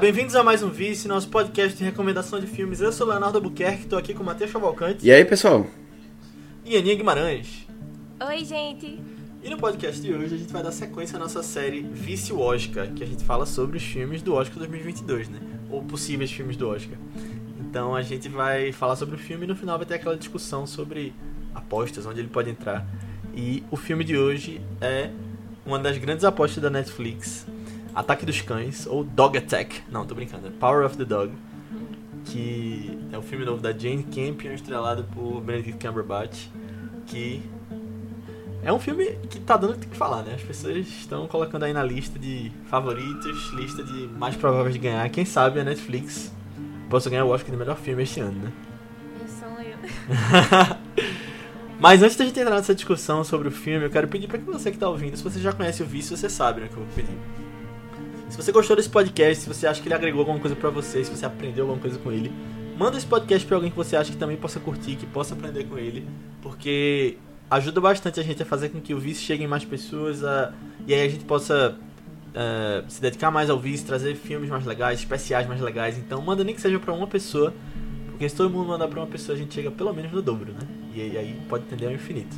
bem-vindos a mais um Vice, nosso podcast de recomendação de filmes. Eu sou o Leonardo Albuquerque, estou aqui com o Matheus Cavalcante E aí, pessoal? e Aninha Guimarães. Oi, gente. E no podcast de hoje a gente vai dar sequência à nossa série Vice Oscar, que a gente fala sobre os filmes do Oscar 2022, né? Ou possíveis filmes do Oscar. Então a gente vai falar sobre o filme e no final vai ter aquela discussão sobre apostas, onde ele pode entrar. E o filme de hoje é uma das grandes apostas da Netflix, Ataque dos Cães, ou Dog Attack. Não, tô brincando, é Power of the Dog. Que é o filme novo da Jane Campion, estrelado por Benedict Cumberbatch. Que é um filme que tá dando o que tem que falar, né? As pessoas estão colocando aí na lista de favoritos, lista de mais prováveis de ganhar. Quem sabe a Netflix possa ganhar o Oscar de melhor filme este ano, né? Eu sou eu. Mas antes da gente entrar nessa discussão sobre o filme, eu quero pedir pra que você que tá ouvindo, se você já conhece o Vício, você sabe, né, que eu vou pedir. Se você gostou desse podcast, se você acha que ele agregou alguma coisa pra você, se você aprendeu alguma coisa com ele, manda esse podcast pra alguém que você acha que também possa curtir, que possa aprender com ele, porque ajuda bastante a gente a fazer com que o Vício chegue em mais pessoas a... e aí a gente possa eh, se dedicar mais ao Vício, trazer filmes mais legais, especiais mais legais. Então manda nem que seja pra uma pessoa, porque se todo mundo mandar pra uma pessoa, a gente chega pelo menos no dobro, né? E aí pode tender ao infinito.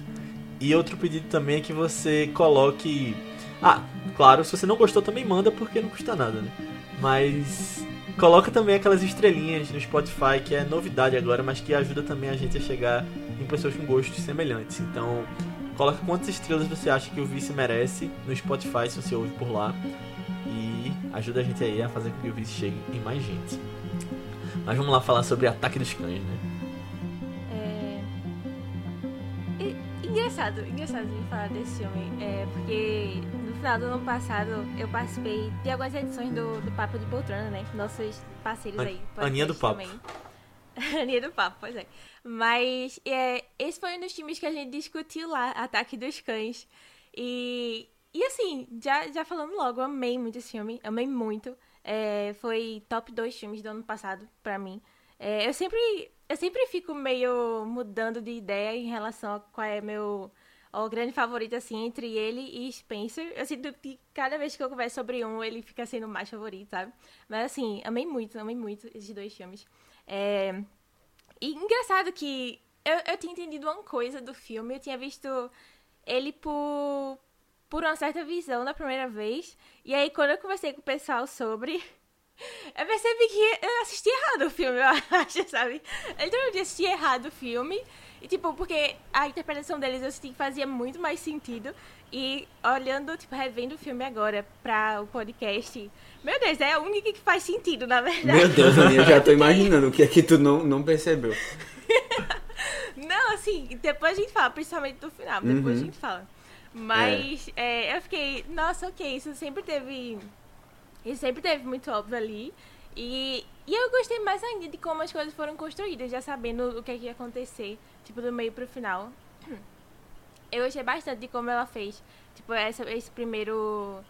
E outro pedido também é que você coloque. Ah, claro, se você não gostou também manda, porque não custa nada, né? Mas coloca também aquelas estrelinhas no Spotify, que é novidade agora, mas que ajuda também a gente a chegar em pessoas com gostos semelhantes. Então, coloca quantas estrelas você acha que o Vice merece no Spotify, se você ouve por lá. E ajuda a gente aí a fazer com que o Vice chegue em mais gente. Mas vamos lá falar sobre Ataque dos Cães, né? É... Engraçado, engraçado de falar desse filme. É porque final do ano passado eu participei de algumas edições do, do Papo de Poltrona, né? Nossos parceiros An- aí. Aninha do Papo. também. Aninha do Papo, pois é. Mas é, esse foi um dos filmes que a gente discutiu lá, Ataque dos Cães. E, e assim, já, já falando logo, eu amei muito esse filme, amei muito. É, foi top 2 filmes do ano passado pra mim. É, eu sempre eu sempre fico meio mudando de ideia em relação a qual é meu o grande favorito assim entre ele e Spencer. Eu sinto que cada vez que eu converso sobre um, ele fica sendo mais favorito, sabe? Mas assim, amei muito, amei muito esses dois filmes. É, e engraçado que eu, eu tinha entendido uma coisa do filme, eu tinha visto ele por, por uma certa visão da primeira vez. E aí, quando eu conversei com o pessoal sobre, eu percebi que eu assisti errado o filme, eu acho, sabe? Eu literalmente assisti errado o filme. E, tipo, porque a interpretação deles eu senti que fazia muito mais sentido. E olhando, tipo, revendo o filme agora pra o podcast, meu Deus, é a única que faz sentido, na verdade. Meu Deus, eu já tô imaginando o que é que tu não, não percebeu. Não, assim, depois a gente fala, principalmente do final, depois Uhum. a gente fala. Mas é, eu fiquei, nossa, ok, isso sempre teve. Isso sempre teve muito óbvio ali. E, e eu gostei mais ainda de como as coisas foram construídas, já sabendo o que, é que ia acontecer, tipo, do meio pro final. Eu gostei bastante de como ela fez, tipo, essa, esse primeiro.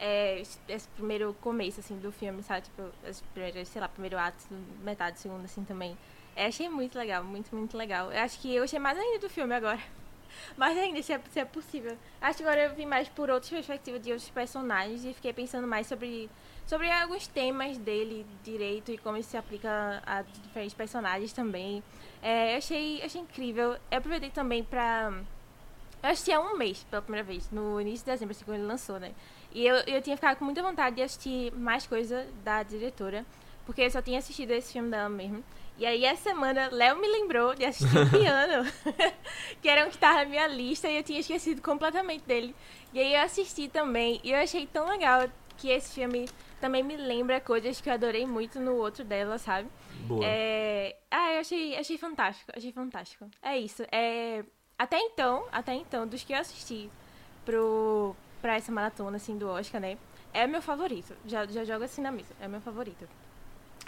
é, esse- primeiro começo, assim, do filme, sabe? Tipo, esse primeiro, sei lá, primeiro ato, metade, segundo, assim, também. Eu achei muito legal, muito, muito legal. Eu acho que eu achei mais ainda do filme agora. Mais ainda, se é, se é possível. Acho que agora eu vi mais por outras perspectivas de outros personagens e fiquei pensando mais sobre, sobre alguns temas dele direito e como isso se aplica a diferentes personagens também. É, eu achei, achei incrível. Eu aproveitei também pra. Eu assisti há um mês pela primeira vez, no início de dezembro, assim, quando ele lançou, né? E eu, eu tinha ficado com muita vontade de assistir mais coisa da diretora, porque eu só tinha assistido esse filme dela mesmo. E aí, essa semana, Léo me lembrou de assistir o Piano, que era um que tava na minha lista e eu tinha esquecido completamente dele. E aí, eu assisti também e eu achei tão legal que esse filme também me lembra coisas que eu adorei muito no outro dela, sabe? Boa. É... Ah, eu achei, achei fantástico, achei fantástico. É isso. É... Até então, até então, dos que eu assisti pro... pra essa maratona, assim, do Oscar, né? É meu favorito. Já, já jogo assim na mesa. É meu favorito.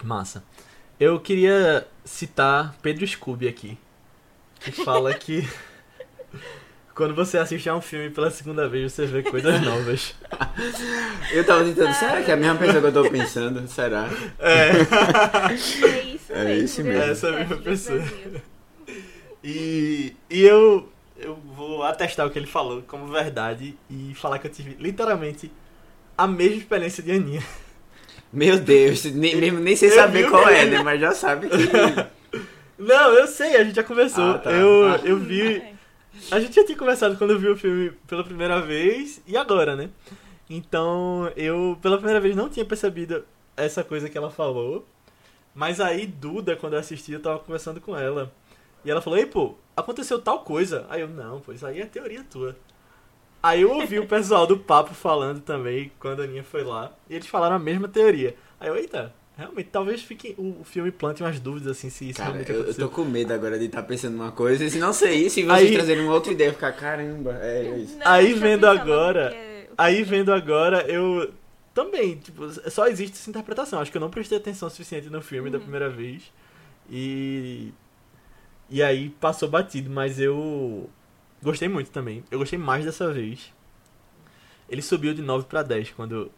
Massa. Eu queria citar Pedro Scooby aqui, que fala que quando você assiste a um filme pela segunda vez, você vê coisas novas. Eu tava tentando, será que é a mesma pessoa que eu tô pensando? Será? É. É isso É mesmo. viu? mesmo. Essa mesma pessoa. E, e eu, eu vou atestar o que ele falou como verdade e falar que eu tive literalmente a mesma experiência de Aninha. Meu Deus, nem, mesmo nem sei Eu saber qual é, né? Mas já sabe que. Não, eu sei, a gente já conversou. Ah, tá. Eu, Ah. eu vi. A gente já tinha conversado quando eu vi o filme pela primeira vez e agora, né? Então, eu pela primeira vez não tinha percebido essa coisa que ela falou. Mas aí, Duda, quando eu assisti, eu tava conversando com ela. E ela falou: Ei, pô, aconteceu tal coisa. Aí eu: Não, pô, isso aí é teoria tua. Aí eu ouvi o pessoal do papo falando também, quando a Aninha foi lá. E eles falaram a mesma teoria. Aí eu: Eita, realmente, talvez fique, o, filme plante umas dúvidas assim, se isso Cara, realmente eu, eu aconteceu. tô com medo agora de estar pensando numa coisa e se não sei, se vocês Aí- trazerem uma outra ideia, eu ficar, caramba, é isso. Não, Aí eu vendo agora- porque- Aí vendo agora, eu também, tipo, só existe essa interpretação. Acho que eu não prestei atenção suficiente no filme da primeira vez. E. E aí passou batido, mas eu gostei muito também. Eu gostei mais dessa vez. Ele subiu de 9 pra 10 quando.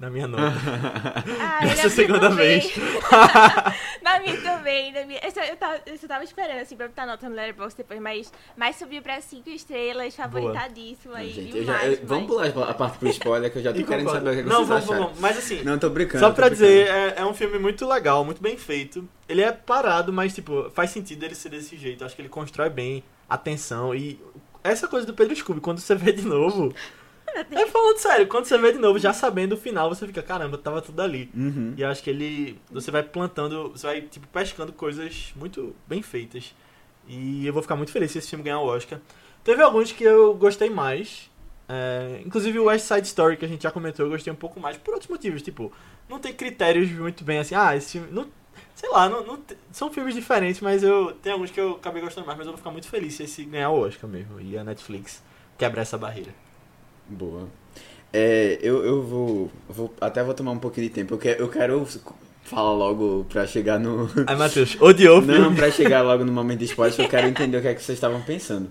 Na minha nota. Ah, Essa segunda também. vez. na minha também, na minha. Essa, eu, tava, eu só tava esperando, assim, pra botar nota no Letterboxd depois, mas, mas subiu pra 5 estrelas, favoritadíssima e, Gente, eu já- mais, eu- vamos pular a parte pro spoiler que eu já tô E querendo concordo. saber o que Não, vocês vamos, acharam. vamos. Mas assim, Não, tô brincando. Só tô pra brincando. dizer, é, é um filme muito legal, muito bem feito. Ele é parado, mas, tipo, faz sentido ele ser desse jeito. Acho que ele constrói bem a tensão. E essa coisa do Pedro Scooby, quando você vê de novo. É falando sério, quando você vê de novo, já sabendo o final, você fica, caramba, tava tudo ali. Uhum. E eu acho que ele. Você vai plantando, você vai, tipo, pescando coisas muito bem feitas. E eu vou ficar muito feliz se esse filme ganhar o Oscar. Teve alguns que eu gostei mais. é, inclusive o West Side Story, que a gente já comentou, eu gostei um pouco mais por outros motivos. Tipo, não tem critérios muito bem assim. Ah, esse filme. Não, sei lá, não, não são filmes diferentes, mas eu. Tem alguns que eu acabei gostando mais, mas eu vou ficar muito feliz se esse ganhar o Oscar mesmo. E a Netflix quebrar essa barreira. Boa. É, eu, eu vou, vou. Até vou tomar um pouquinho de tempo. Eu quero, eu quero falar logo pra chegar no. Aí, Matheus, odiou o Não, pra chegar logo no momento de spoiler, eu quero entender o que é que vocês estavam pensando.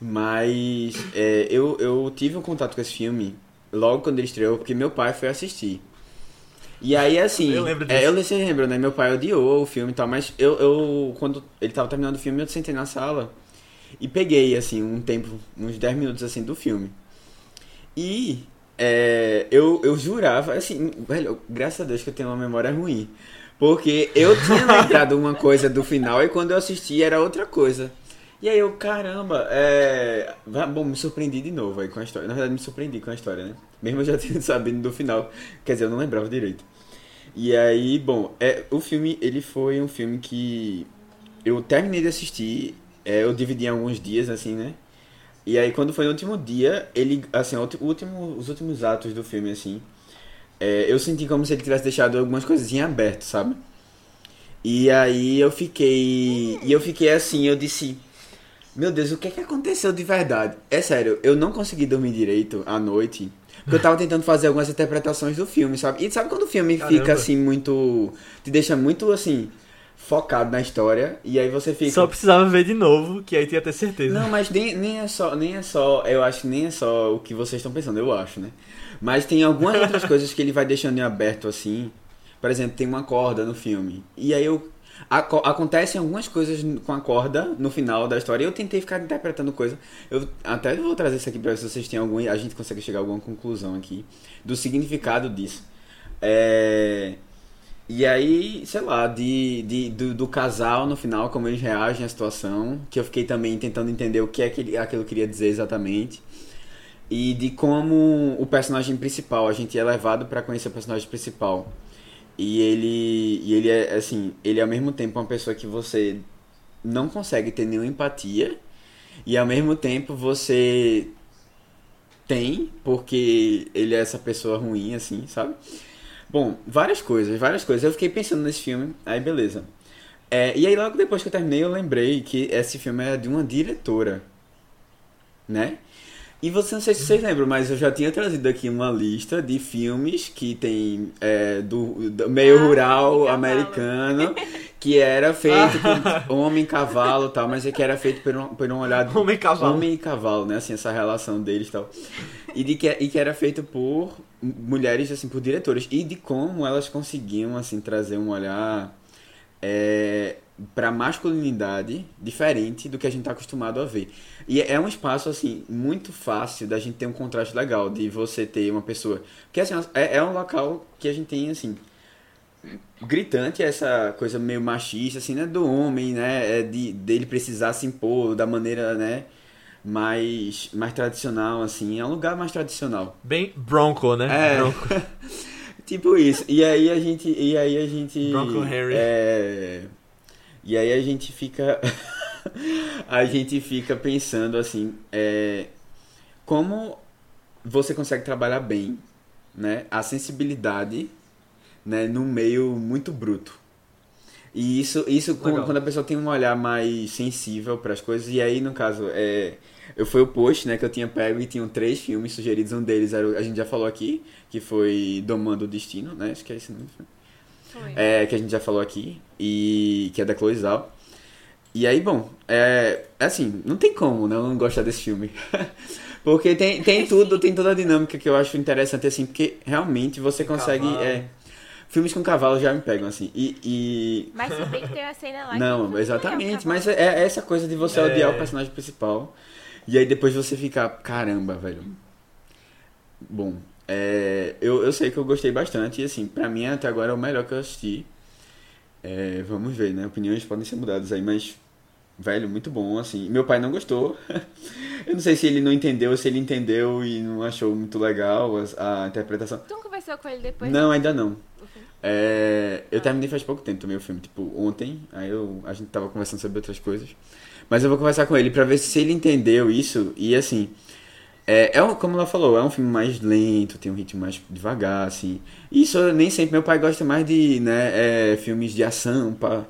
Mas é, eu, eu tive um contato com esse filme logo quando ele estreou, porque meu pai foi assistir. E aí, assim. Eu lembro É, disso. eu vocês lembram, né? Meu pai odiou o filme e tal, mas eu, eu. Quando ele tava terminando o filme, eu sentei na sala e peguei, assim, um tempo, uns 10 minutos assim do filme. E é, eu, eu jurava, assim, velho, graças a Deus que eu tenho uma memória ruim. Porque eu tinha lembrado uma coisa do final e quando eu assisti era outra coisa. E aí eu, caramba, é. Bom, me surpreendi de novo aí com a história. Na verdade, me surpreendi com a história, né? Mesmo eu já tendo sabido do final. Quer dizer, eu não lembrava direito. E aí, bom, é, o filme, ele foi um filme que eu terminei de assistir, é, eu dividi em alguns dias, assim, né? E aí, quando foi no último dia, ele, assim, o o último, os últimos atos do filme, assim, é, eu senti como se ele tivesse deixado algumas coisas em aberto, sabe? E aí eu fiquei, e eu fiquei assim, eu disse, meu Deus, o que é que aconteceu de verdade? É sério, eu não consegui dormir direito à noite, porque eu tava tentando fazer algumas interpretações do filme, sabe? E sabe quando o filme Caramba. fica assim muito, te deixa muito assim focado na história e aí você fica Só precisava ver de novo, que aí ia ter certeza. não, mas nem, nem é só, nem é só, eu acho que nem é só o que vocês estão pensando, eu acho, né? Mas tem algumas outras coisas que ele vai deixando em aberto assim. Por exemplo, tem uma corda no filme. E aí eu aco- acontecem algumas coisas com a corda no final da história. E eu tentei ficar interpretando coisa. Eu até vou trazer isso aqui para ver se vocês têm algum, a gente consegue chegar a alguma conclusão aqui do significado disso. É, e aí, sei lá, de, de, do, do casal no final, como eles reagem à situação, que eu fiquei também tentando entender o que é que aquilo queria dizer exatamente. E de como o personagem principal, a gente é levado para conhecer o personagem principal. E ele, e ele é, assim, ele é ao mesmo tempo uma pessoa que você não consegue ter nenhuma empatia, e ao mesmo tempo você tem, porque ele é essa pessoa ruim, assim, sabe? Bom, várias coisas, várias coisas. Eu fiquei pensando nesse filme, aí beleza. É, e aí logo depois que eu terminei, eu lembrei que esse filme é de uma diretora, né? E você não sei se vocês lembram, mas eu já tinha trazido aqui uma lista de filmes que tem é, do, do meio Ah, rural americano, que era feito com homem cavalo e tal, mas é que era feito por um, por um olhar Homem cavalo. Homem e cavalo, né? Assim, essa relação deles e tal. E, de que, e que era feito por mulheres, assim, por diretoras. E de como elas conseguiam, assim, trazer um olhar é, para masculinidade diferente do que a gente está acostumado a ver. E é um espaço, assim, muito fácil da gente ter um contraste legal, de você ter uma pessoa. Porque, assim, é, é um local que a gente tem, assim, gritante essa coisa meio machista, assim, né? Do homem, né? É de, dele precisar se impor da maneira, né? Mais, mais tradicional, assim. É um lugar mais tradicional. Bem bronco, né? É. Bronco. tipo isso. E aí a gente. E aí a gente. Bronco Henry. É, e aí a gente fica. a gente fica pensando assim. É, como você consegue trabalhar bem, né? A sensibilidade né, num meio muito bruto. E isso, isso Legal. quando a pessoa tem um olhar mais sensível para as coisas, e aí no caso, é, eu foi o post né, que eu tinha pego e tinham três filmes sugeridos, um deles era, o- a gente já falou aqui, que foi Domando o Destino, né, acho que é esse nome. Foi. É, que a gente já falou aqui, e que é da Chloe Zhao. E aí, bom, é, é assim, não tem como né, não gostar desse filme. porque tem, tem tudo, tem toda a dinâmica que eu acho interessante, assim, porque realmente você Tem consegue. cavalo. É, filmes com cavalo já me pegam, assim. E. e- Mas se bem que tem uma cena lá Não, é exatamente, um mas é, é essa coisa de você É. odiar o personagem principal. E aí depois você ficar, caramba, velho. Bom, é, eu, eu sei que eu gostei bastante, e assim, pra mim até agora é o melhor que eu assisti. É, vamos ver, né? Opiniões podem ser mudadas aí, mas. Velho, muito bom, assim. Meu pai não gostou. eu não sei se ele não entendeu, se ele entendeu e não achou muito legal a, a interpretação. Tu não conversou com ele depois? Não, ainda não. É, eu terminei faz pouco tempo também o filme, tipo, ontem, aí eu, a gente tava conversando sobre outras coisas. Mas eu vou conversar com ele pra ver se ele entendeu isso. E assim, é, é um- como ela falou, é um filme mais lento, tem um ritmo mais devagar, assim. Isso nem sempre meu pai gosta mais de, né, é, filmes de ação, pá.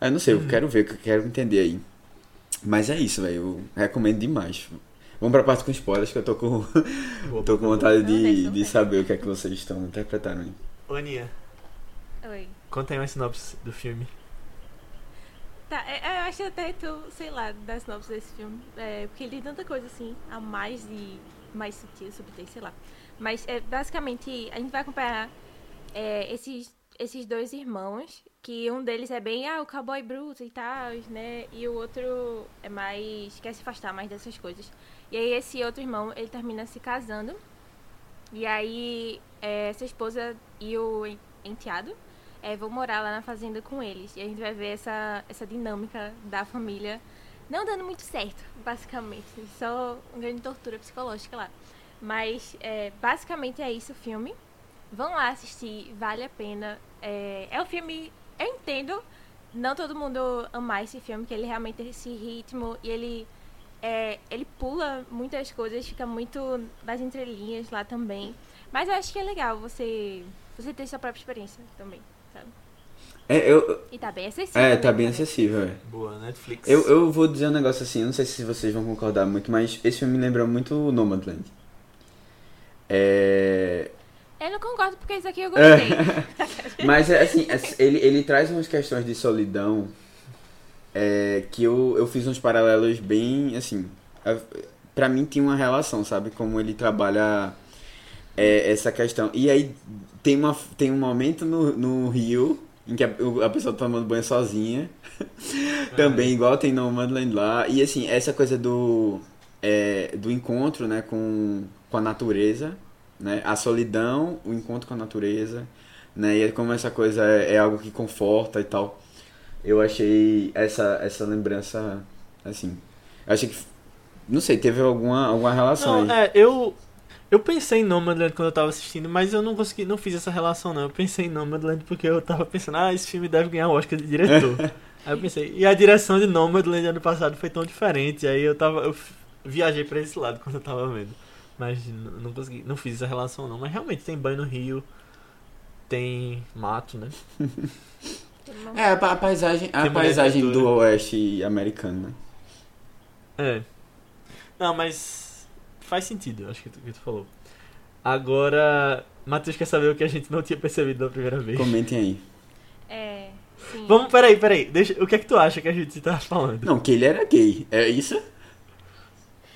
Aí eu não sei, eu quero ver, eu quero entender aí. Mas é isso, velho, eu recomendo demais. Vamos pra parte com spoilers, que eu tô com, tô com vontade de, de saber o que é que vocês estão interpretando aí. Ô, Aninha, Oi. conta aí uma sinopse do filme. Tá, é- é, eu acho até tu, sei lá, das sinopse desse filme. É, porque ele tem tanta coisa assim, a mais de. mais sutil, subtil, sei lá. Mas é, basicamente a gente vai acompanhar é, esses, esses dois irmãos, que um deles é bem, ah, o cowboy bruto e tal, né? E o outro é mais. quer se afastar mais dessas coisas. E aí esse outro irmão, ele termina se casando. E aí é, essa esposa e o en- enteado é, vão morar lá na fazenda com eles. E a gente vai ver essa, essa dinâmica da família não dando muito certo, basicamente. Só uma grande tortura psicológica lá. Mas é, basicamente é isso o filme. Vão lá assistir, vale a pena. É, é um filme. Eu entendo não todo mundo amar esse filme, que ele realmente tem esse ritmo e ele. É, ele pula muitas coisas, fica muito nas entrelinhas lá também. Mas eu acho que é legal você, você ter sua própria experiência também, sabe? É, eu, E tá bem acessível. é né, tá bem acessível, é. Boa, Netflix. Eu, eu vou dizer um negócio assim, eu não sei se vocês vão concordar muito, mas esse filme me lembra muito Nomadland. É... Eu não concordo porque isso aqui eu gostei. Mas, é, assim, é- ele, ele traz umas questões de solidão é, que eu, eu fiz uns paralelos bem, assim... a- Pra mim tinha uma relação, sabe? Como ele trabalha é, essa questão. E aí tem, uma, tem um momento no, no Rio em que a, a pessoa tá tomando banho sozinha. Também, igual tem no Madland lá. E assim, essa coisa do, é, do encontro né, com, com a natureza, né? A solidão, o encontro com a natureza, né? E como essa coisa é, é algo que conforta e tal. Eu achei essa, essa lembrança, assim... Eu achei que... Não sei, teve alguma, alguma relação Não, aí. é, eu. Eu pensei em Nomadland quando eu tava assistindo, mas eu não consegui, não fiz essa relação não. Eu pensei em Nomadland porque eu tava pensando, ah, esse filme deve ganhar o Oscar de diretor. aí eu pensei, e a direção de Nomadland ano passado foi tão diferente, aí eu tava. Eu viajei pra esse lado quando eu tava vendo. Mas não consegui, não fiz essa relação não. Mas realmente tem banho no rio, tem mato, né? É, a, a paisagem, a Tem paisagem do oeste americano, né? É. Não, mas faz sentido, acho que tu, que tu falou. Agora, Matheus quer saber o que a gente não tinha percebido da primeira vez. Comentem aí. É, sim. Vamos, peraí, peraí. Deixa, o que é que tu acha que a gente tá falando? Não, que ele era gay. É isso?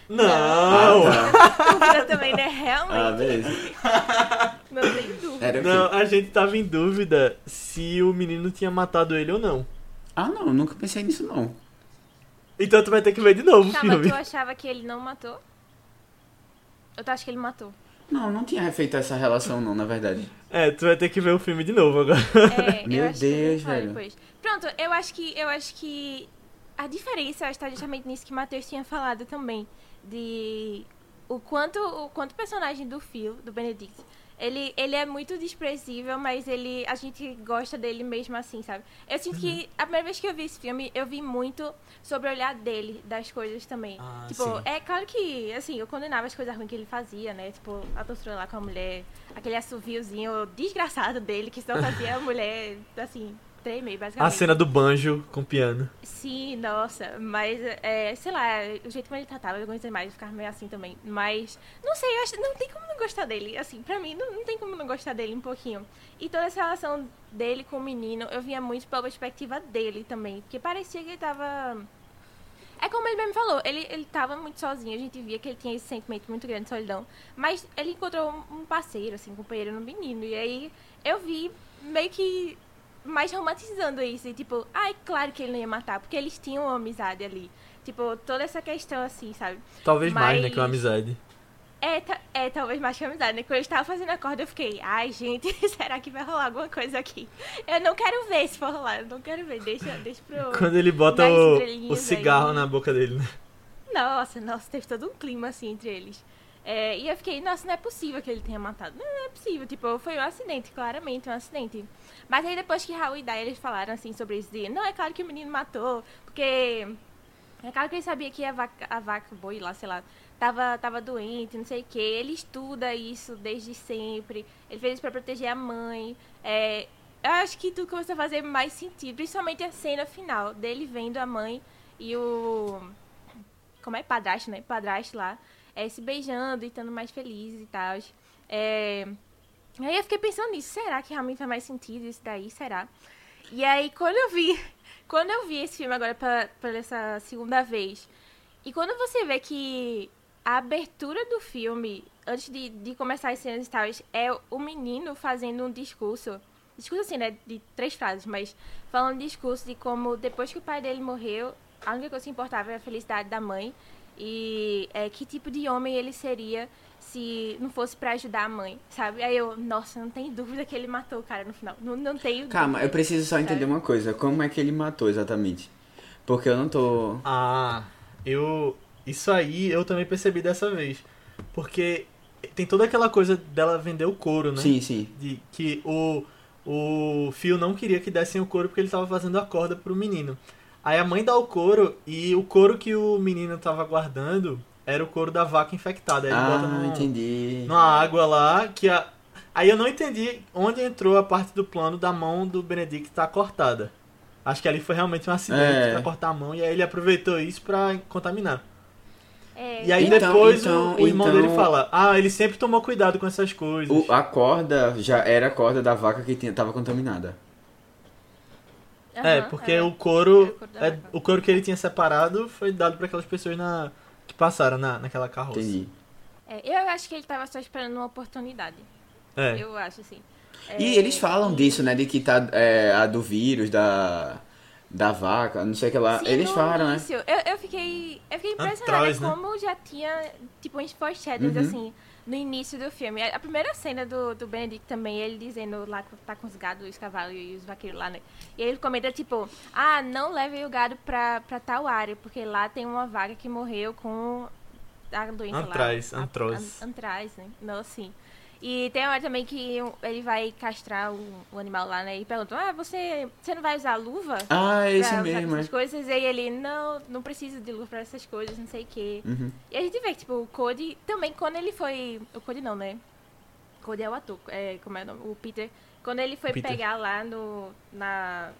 Não! Ah, tá. Dúvida também, né? Ah, Realmente. beleza. não tem dúvida. Era o? Não, a gente tava em dúvida se o menino tinha matado ele ou não. Ah, não, nunca pensei nisso, não. Então tu vai ter que ver de novo o Tá, mas filme. tu achava que ele não matou? Eu tu acha que ele matou? Não, não tinha feito essa relação, não, na verdade. É, tu vai ter que ver o filme de novo agora. É, eu Meu acho Deus, velho. depois. Pronto, eu acho que eu acho que a diferença está justamente nisso que o Matheus tinha falado também, de o quanto o quanto o personagem do Phil, do Benedict, ele, ele é muito desprezível, mas ele a gente gosta dele mesmo assim, sabe? Eu sinto Uhum. que a primeira vez que eu vi esse filme, eu vi muito sobre o olhar dele das coisas também. Ah, tipo, sim. é claro que, assim, eu condenava as coisas ruins que ele fazia, né? Tipo, a tortura lá com a mulher, aquele assoviozinho desgraçado dele, que só fazia a mulher, assim, basicamente. A cena do banjo com piano. Sim, nossa, mas, é, sei lá, o jeito como ele tratava, eu gostei mais, eu ficava meio assim também. Mas, não sei, eu acho, não tem como não gostar dele. Assim, pra mim, não, não tem como não gostar dele um pouquinho. E toda essa relação dele com o menino, eu via muito pela perspectiva dele também. Porque parecia que ele tava. É como ele mesmo falou, ele, ele tava muito sozinho, a gente via que ele tinha esse sentimento muito grande de solidão. Mas ele encontrou um parceiro, assim, um companheiro no menino. E aí eu vi meio que mais romantizando isso. E tipo, ai, claro que ele não ia matar, porque eles tinham uma amizade ali. Tipo, toda essa questão assim, sabe? Talvez mais, né, Mas- que uma amizade. É, é, talvez mais que amizade, né? Quando eu estava fazendo a corda, eu fiquei, ai, gente, será que vai rolar alguma coisa aqui? Eu não quero ver se for rolar, eu não quero ver, deixa, deixa pro... Quando ele bota o, o cigarro aí. na boca dele, né? Nossa, nossa, teve todo um clima assim entre eles. É, e eu fiquei, nossa, não é possível que ele tenha matado. Não, não é possível, tipo, foi um acidente, claramente um acidente. Mas aí depois que Raul e Dai eles falaram assim sobre isso, de, não, é claro que o menino matou, porque é claro que ele sabia que a vaca, a vaca, boi lá, sei lá, tava, tava doente, não sei o que. Ele estuda isso desde sempre. Ele fez isso pra proteger a mãe. É, eu acho que tudo começou a fazer mais sentido, principalmente a cena final dele vendo a mãe e o como é padrasto, né? Padrasto lá, é, se beijando e estando mais felizes e tal. É... Aí eu fiquei pensando nisso, será que realmente faz mais sentido isso daí? Será? E aí quando eu vi, quando eu vi esse filme agora pela, essa segunda vez, e quando você vê que a abertura do filme, antes de, de começar as cenas e tal, é o menino fazendo um discurso. Discurso assim, né? De três frases, mas falando um discurso de como depois que o pai dele morreu, a única coisa que importava era a felicidade da mãe. E é, que tipo de homem ele seria se não fosse pra ajudar a mãe, sabe? Aí eu, nossa, não tem dúvida que ele matou o cara no final. Não, não tenho Calma, dúvida. eu preciso só entender uma coisa. Como é que ele matou exatamente? Porque eu não tô... Ah, eu. Isso aí eu também percebi dessa vez. Porque tem toda aquela coisa dela vender o couro, né? Sim, sim. De que o, o Phil não queria que dessem o couro porque ele tava fazendo a corda pro menino. Aí a mãe dá o couro e o couro que o menino tava guardando era o couro da vaca infectada. Aí ele bota Ah, num- entendi. numa água lá que a. Aí eu não entendi onde entrou a parte do plano da mão do Benedict tá cortada. Acho que ali foi realmente um acidente É. pra cortar a mão e aí ele aproveitou isso pra contaminar. É, E aí Então- depois então- o, o irmão então- dele fala: Ah, ele sempre tomou cuidado com essas coisas. O- a corda já era a corda da vaca que tinha, tava contaminada. É, porque é. o couro. É o couro o que ele tinha separado foi dado pra aquelas pessoas na, que passaram na, naquela carroça. Entendi. É, eu acho que ele tava só esperando uma oportunidade. É. Eu acho, assim. E É, eles falam e- disso, né? De que tá é, a do vírus, da, da vaca, não sei o que lá. Sim, eles falam, né? início, eu, eu fiquei, eu fiquei impressionada Antraz, né? como já tinha, tipo, uns foreshadows, Uhum. assim, no início do filme. A primeira cena do, do Benedict também, ele dizendo lá que tá com os gados, os cavalos e os vaqueiros lá, né? E ele comenta, tipo, ah, não levem o gado pra, pra tal área, porque lá tem uma vaca que morreu com a doença Antraz, lá. a- antrose. a- Antraz, né? Não, sim. E tem uma hora também que ele vai castrar o, o animal lá, né? E pergunta, ah, você, você não vai usar luva? Ah, é isso pra usar mesmo, é. essas coisas, e aí ele, não, não preciso de luva pra essas coisas, não sei o quê. Uhum. E a gente vê que, tipo, o Cody, também, quando ele foi, o Cody não, né? Cody é o ator, é, como é o nome? O Peter, quando ele foi Peter. pegar lá no, na,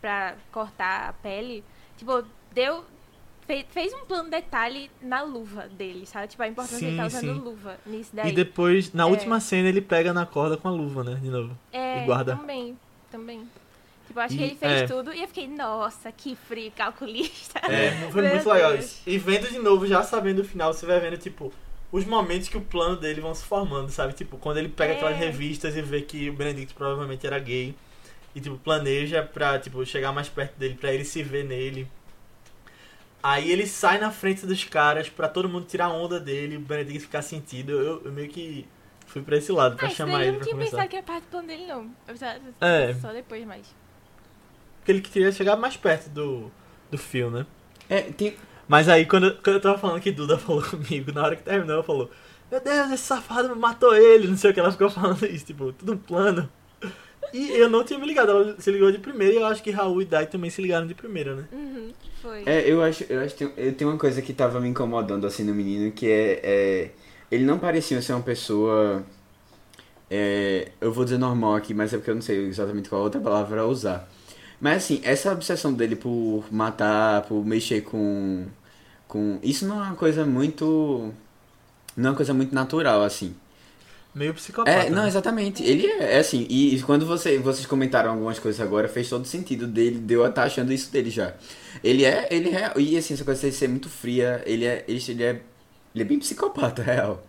pra cortar a pele, tipo, deu, fez, um plano detalhe na luva dele, sabe? Tipo, a importância de ele estar Sim, usando sim. luva nisso daí. E depois, na É. última cena, ele pega na corda com a luva, né? De novo. É, e guarda. também, também. Tipo, acho que E- ele fez é. tudo e eu fiquei, nossa, que frio, calculista. É, foi muito legal isso. E vendo de novo, já sabendo o final, você vai vendo, tipo, os momentos que o plano dele vão se formando, sabe? Tipo, quando ele pega É. aquelas revistas e vê que o Benedict provavelmente era gay. E, tipo, planeja pra, tipo, chegar mais perto dele, pra ele se ver nele. Aí ele sai na frente dos caras pra todo mundo tirar onda dele, o Benedict ficar sentido. Eu, eu meio que fui pra esse lado, pra Ah, chamar daí eu ele não tinha pensado que era parte do plano dele, não. Eu É. Só depois mais. Porque ele queria chegar mais perto do, do Phil, né? É, tem, Mas aí, quando, quando eu tava falando que Duda falou comigo, na hora que terminou, ela falou: Meu Deus, esse safado matou ele, não sei o que. Ela ficou falando isso, tipo, tudo um plano. E eu não tinha me ligado, ela se ligou de primeira e eu acho que Raul e Dai também se ligaram de primeira, né? Uhum, foi. É, eu acho, eu acho que tem, eu tenho uma coisa que tava me incomodando assim no menino, que é, é ele não parecia ser uma pessoa, é, eu vou dizer normal aqui, mas é porque eu não sei exatamente qual outra palavra usar. Mas assim, essa obsessão dele por matar, por mexer com, com, isso não é uma coisa muito, não é uma coisa muito natural assim. Meio psicopata. É, não, né? exatamente. Ele é, é assim, e, quando você, vocês comentaram algumas coisas agora, fez todo sentido dele, deu a estar achando isso dele já. Ele é, ele é, e assim, essa coisa de ser muito fria, ele é, ele, ele é, ele é bem psicopata real.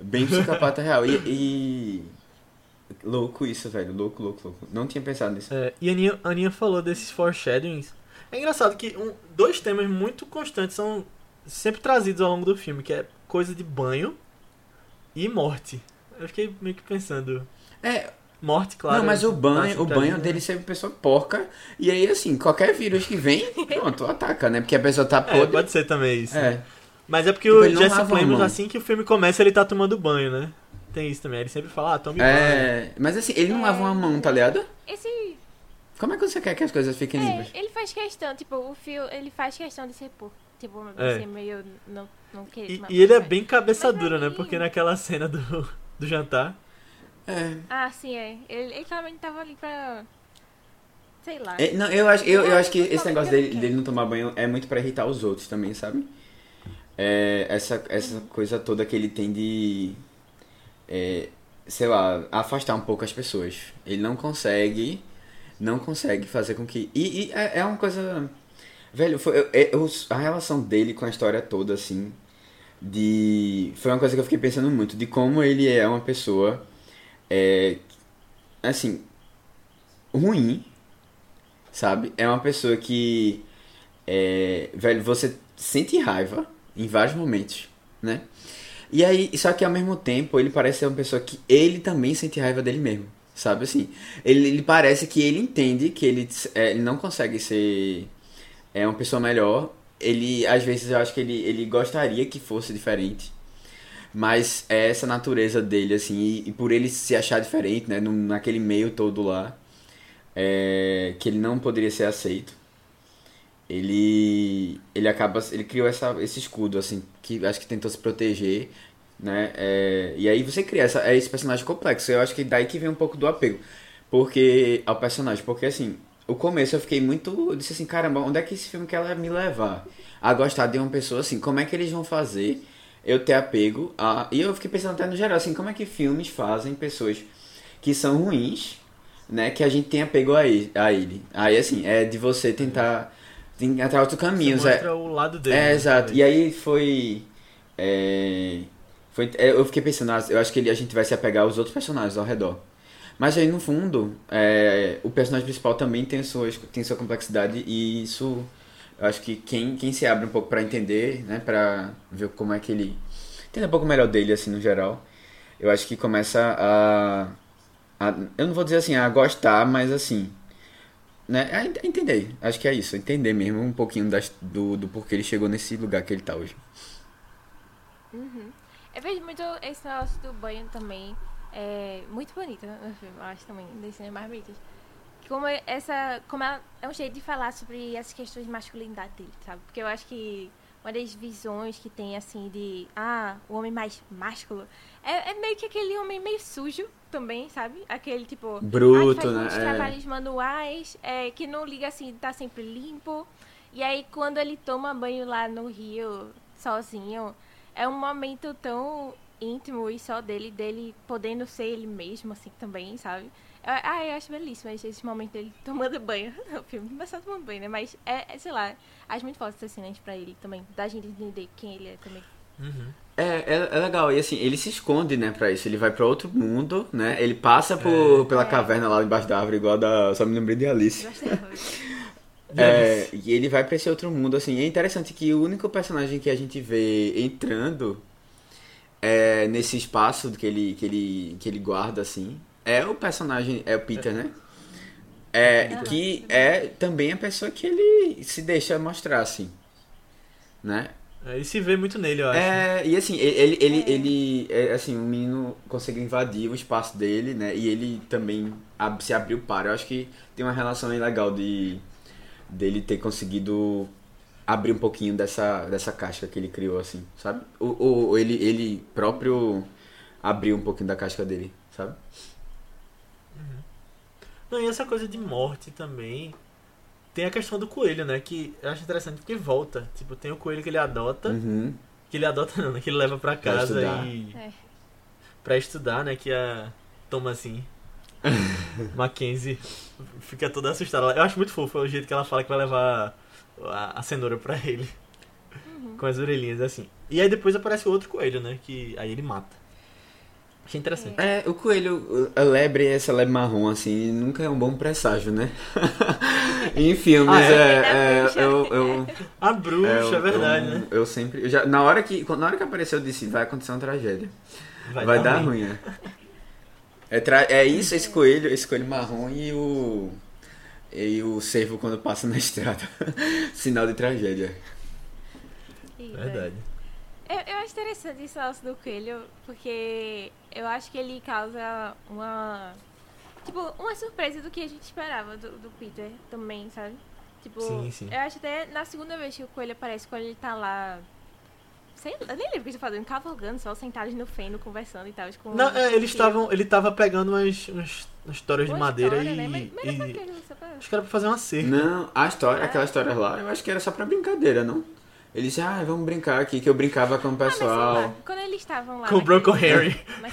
Bem psicopata real. E, e- louco isso, velho, louco, louco, louco. Não tinha pensado nisso. É, e a Aninha, a Aninha falou desses foreshadowings. É engraçado que um- dois temas muito constantes são sempre trazidos ao longo do filme, que é coisa de banho e morte. Eu fiquei meio que pensando. É, Morte, claro. não, mas o banho, o sempre banho né? dele ser uma pessoa porca, e aí assim, qualquer vírus que vem, pronto, ataca, né? Porque a pessoa tá É, podre. pode ser também isso. É. Mas é porque Tipo, o Jesse Plemons, assim que o filme começa, ele tá tomando banho, né? Tem isso também. Ele sempre fala, ah, tome banho. É, mas assim, ele não lava uma mão, tá ligado? Esse. Como é que você quer que as coisas fiquem limpas? É, ele faz questão, tipo, o fio, ele faz questão de ser por. Tipo, É. ser meio. Não, não querer E, e ele é bem cabeça dura, né? Porque naquela cena do, do jantar. É. Ah, sim, é. Ele, ele claramente tava ali pra. Sei lá. É, não, eu acho, eu, eu acho que eu esse negócio dele, dele não tomar banho é muito pra irritar os outros também, sabe? É, essa, essa coisa toda que ele tem de, é, sei lá, afastar um pouco as pessoas. Ele não consegue, não consegue fazer com que... E, e é, é uma coisa... Velho, foi, é- é- os- a relação dele com a história toda, assim, de... Foi uma coisa que eu fiquei pensando muito, de como ele é uma pessoa, é, assim, ruim, sabe? É uma pessoa que, é, velho, você sente raiva em vários momentos, né? E aí, só que ao mesmo tempo, ele parece ser uma pessoa que ele também sente raiva dele mesmo, sabe assim? Ele, ele parece que ele entende que ele, é, ele não consegue ser é uma pessoa melhor. Ele, às vezes, eu acho que ele, ele gostaria que fosse diferente. Mas é essa natureza dele, assim, e, e por ele se achar diferente, né, no- naquele meio todo lá, é, que ele não poderia ser aceito. Ele, ele acaba, ele criou essa, esse escudo, assim, que acho que tentou se proteger, né, é, e aí você cria essa, é esse personagem complexo. Eu acho que daí que vem um pouco do apego, porque ao personagem, porque assim, o começo eu fiquei muito, eu disse assim, caramba, onde é que esse filme quer me levar? A gostar de uma pessoa assim, como é que eles vão fazer eu ter apego a. E eu fiquei pensando até no geral, assim, como é que filmes fazem pessoas que são ruins, né, que a gente tem apego a ele. A ele. Aí assim, é de você tentar. Tem até outros caminhos. Você É, mostra o lado dele. é, né? exato. E aí foi. é, foi é, eu fiquei pensando, ah, eu acho que ele- a gente vai se apegar aos outros personagens ao redor. Mas aí no fundo, é, o personagem principal também tem, suas, tem sua complexidade e isso. Eu acho que quem, quem se abre um pouco pra entender, né, pra ver como é que ele. Entender um pouco melhor dele, assim, no geral. Eu acho que começa a. a eu não vou dizer assim, a gostar, mas assim. Né, a ent- entender. Acho que é isso, entender mesmo um pouquinho das, do, do porquê ele chegou nesse lugar que ele tá hoje. Uhum. Eu vejo muito esse negócio do banho também. É muito no filme, eu acho também, das cenas mais bonitas. Como é- essa. Como ela, é um jeito de falar sobre essas questões de masculinidade dele, sabe? Porque eu acho que uma das visões que tem assim de. Ah, o homem mais másculo. É, é meio que aquele homem meio sujo também, sabe? Aquele tipo. Bruto, ah, que faz né? É. trabalhos manuais, é, que não liga assim, tá sempre limpo. E aí quando ele toma banho lá no rio, sozinho, é um momento tão íntimo e só dele, dele podendo ser ele mesmo, assim, também, sabe? Ah, eu acho belíssimo esse, esse momento dele tomando banho no filme. Não é só tomando banho, né? Mas, é, é, sei lá, acho muito forte essa cena pra ele também. Da gente entender quem ele é também. Uhum. É, é, é legal, e assim, ele se esconde, né, pra isso. Ele vai pra outro mundo, né? Ele passa por, pela É. caverna lá embaixo da árvore, igual a da. Só me lembrei de Alice. É, e ele vai pra esse outro mundo, assim. É interessante que o único personagem que a gente vê entrando é, nesse espaço que ele, que, ele, que ele guarda, assim, é o personagem, é o Peter, né? É, Peter. que é também a pessoa que ele se deixa mostrar, assim. Né? É, e se vê muito nele, eu acho. É, e assim, ele, ele, É. ele, é, assim, o menino conseguiu invadir o espaço dele, né? E ele também ab- se abriu para. Eu acho que tem uma relação aí legal de dele ter conseguido abrir um pouquinho dessa, dessa casca que ele criou, assim, sabe? O, o, ele, ele próprio abriu um pouquinho da casca dele, sabe? Não, e essa coisa de morte também. Tem a questão do coelho, né? Que eu acho interessante porque volta. Tipo, tem o coelho que ele adota. Uhum. Que ele adota não, né? Que ele leva pra Pra casa estudar. e. É. Pra estudar, né? Que a. Toma assim. Mackenzie fica toda assustada. Eu acho muito fofo o jeito que ela fala que vai levar a, a cenoura pra ele. Com as orelhinhas assim. E aí depois aparece o outro coelho, né? Que aí ele mata. Achei interessante. É, o coelho, a lebre, essa lebre marrom, assim, nunca é um bom presságio, né? em filmes, Ah, é? é, é, eu, eu, A bruxa, é, é, eu- verdade, eu, né? Eu sempre, eu já, na hora que, na hora que apareceu, eu disse, vai acontecer uma tragédia. Vai, dar, ruim, é. É, tra- é isso, esse coelho, esse coelho marrom e o e o cervo quando passa na estrada. Sinal de tragédia. Isso, é. Verdade. Eu, eu acho interessante esse lance do coelho, porque eu acho que ele causa uma. Tipo, uma surpresa do que a gente esperava do, do Peter também, sabe? Tipo, Sim, sim. eu acho até na segunda vez que o coelho aparece, quando ele tá lá. Sei eu nem lembro o que ele tá fazendo, cavalgando, só sentados no feno, conversando e tal. Com Não, é, eles estavam. Ele tava pegando umas, umas, umas histórias de com madeira história, e. Né? Mas, mas não e- Acho que era pra fazer uma cerca. Não, a história, aquela história lá, eu acho que era só pra brincadeira, não? Ele disse, ah, vamos brincar aqui, que eu brincava com o Ah, mas sei lá, pessoal. quando eles estavam lá. Com o Bronco naquela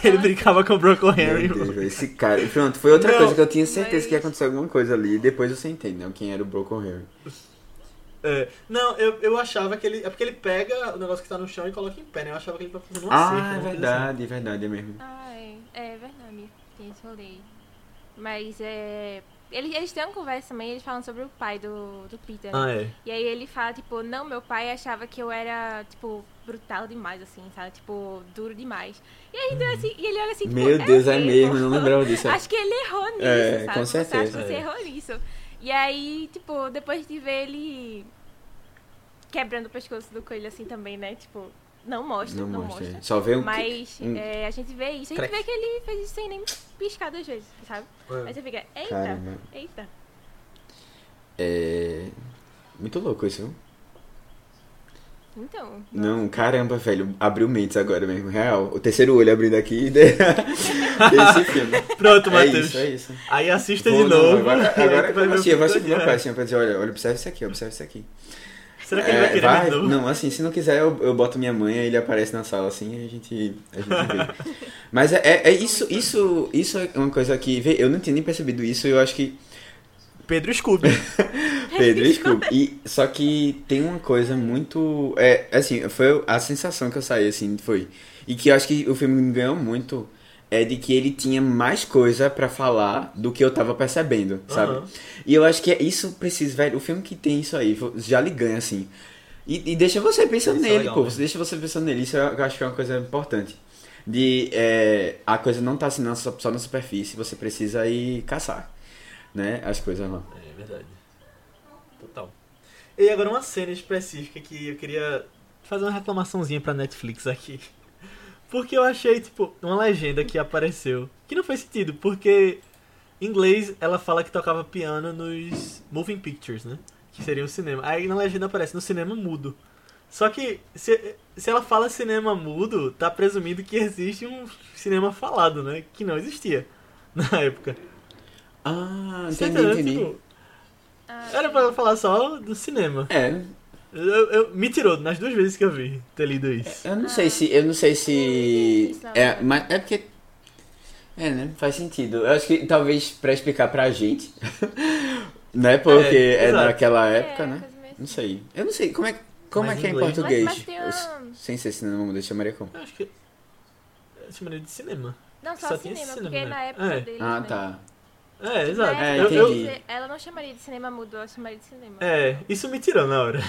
Ele brincava com o Bronco Deus, velho, esse cara. Pronto, foi outra Não, coisa que eu tinha certeza que ia mas- acontecer alguma coisa ali. E depois eu sentei, né? Quem era o Broken Harry. É, não, eu, eu achava que ele. É porque ele pega o negócio que tá no chão e coloca em pé, né? Eu achava que ele tava fazendo uma cerca. Ah, é assim. verdade, é verdade, é mesmo. Ah, é, é verdade. Tem esse rolê. Mas é. Eles, eles têm uma conversa também, eles falam sobre o pai do, do Peter. né? Ah, é. E aí ele fala, tipo, não, meu pai achava que eu era, tipo, brutal demais, assim, sabe? Tipo, duro demais. E aí então, assim, e ele olha assim, tipo, Meu Deus, é mesmo, não lembrava disso. Acho que ele errou nisso, É, sabe? com Você acha que certeza. você É. errou nisso. E aí, tipo, depois de ver ele quebrando o pescoço do coelho assim também, né? Tipo, não mostra, Não não, mostra. mostra. Só vê um. Mas um- é, a gente vê isso, a gente Crack. vê que ele fez isso sem nem piscar duas vezes, sabe? Aí você fica, eita, Caramba. eita. É. Muito louco isso, viu? Então. Não, caramba, velho. Abriu mentes agora mesmo, real. O terceiro olho abrindo aqui desse filme. Pronto, É Matheus. isso, é isso. Aí assista Vou, de não, novo. Agora, agora eu vou o assistir, eu vou assistir assim, pra dizer, olha, olha, observa isso aqui, observa isso aqui. Será que ele vai É, querer vai, não, assim, se não quiser, eu, eu boto minha mãe, aí ele aparece na sala assim e a gente, a gente vê. Mas é, é, é isso, isso, isso é uma coisa que, vê, eu não tinha nem percebido isso, eu acho que Pedro Scooby. Pedro desculpa. E só que tem uma coisa muito, é, assim, foi a sensação que eu saí assim, foi. E que eu acho que o filme me ganhou muito é de que ele tinha mais coisa pra falar do que eu tava percebendo, sabe? Aham. E eu acho que é isso precisa, velho. O filme que tem isso aí já lhe ganha, assim. E, e deixa você pensando Isso é nele, legal pô. mesmo. Deixa você pensando nele. Isso eu acho que é uma coisa importante. De é, a coisa não tá assim na- só, só na superfície, você precisa ir caçar, né? As coisas lá. É verdade. Total. E agora uma cena específica que eu queria fazer uma reclamaçãozinha pra Netflix aqui. Porque eu achei, tipo, uma legenda que apareceu. Que não fez sentido, porque em inglês ela fala que tocava piano nos moving pictures, né? Que seria o cinema. Aí na legenda aparece no cinema mudo. Só que se, se ela fala cinema mudo, tá presumindo que existe um cinema falado, né? Que não existia na época. Ah, entendi, entendi. Tipo, era pra ela falar só do cinema. É, Eu, eu- me tirou nas duas vezes que eu vi ter lido isso. eu não sei se. Eu não sei se. É, né? mas é porque. É, né? Faz sentido. Eu acho que talvez pra explicar pra gente, né? Porque É, é, exato. naquela É, época, né? coisa meio Não sei. Eu não sei. Como é, como Mas é que é em português? Mas- mas Os- Sem ser cinema mudo, eu chamaria como? Eu acho que. Eu chamaria de cinema. Não, só, Só tinha cinema, cinema, porque né? na época É. Ah, né? tá. É, exato. Na É, época eu, entendi. deles, Ela não chamaria de cinema mudo, ela chamaria de cinema. é, isso me tirou na hora.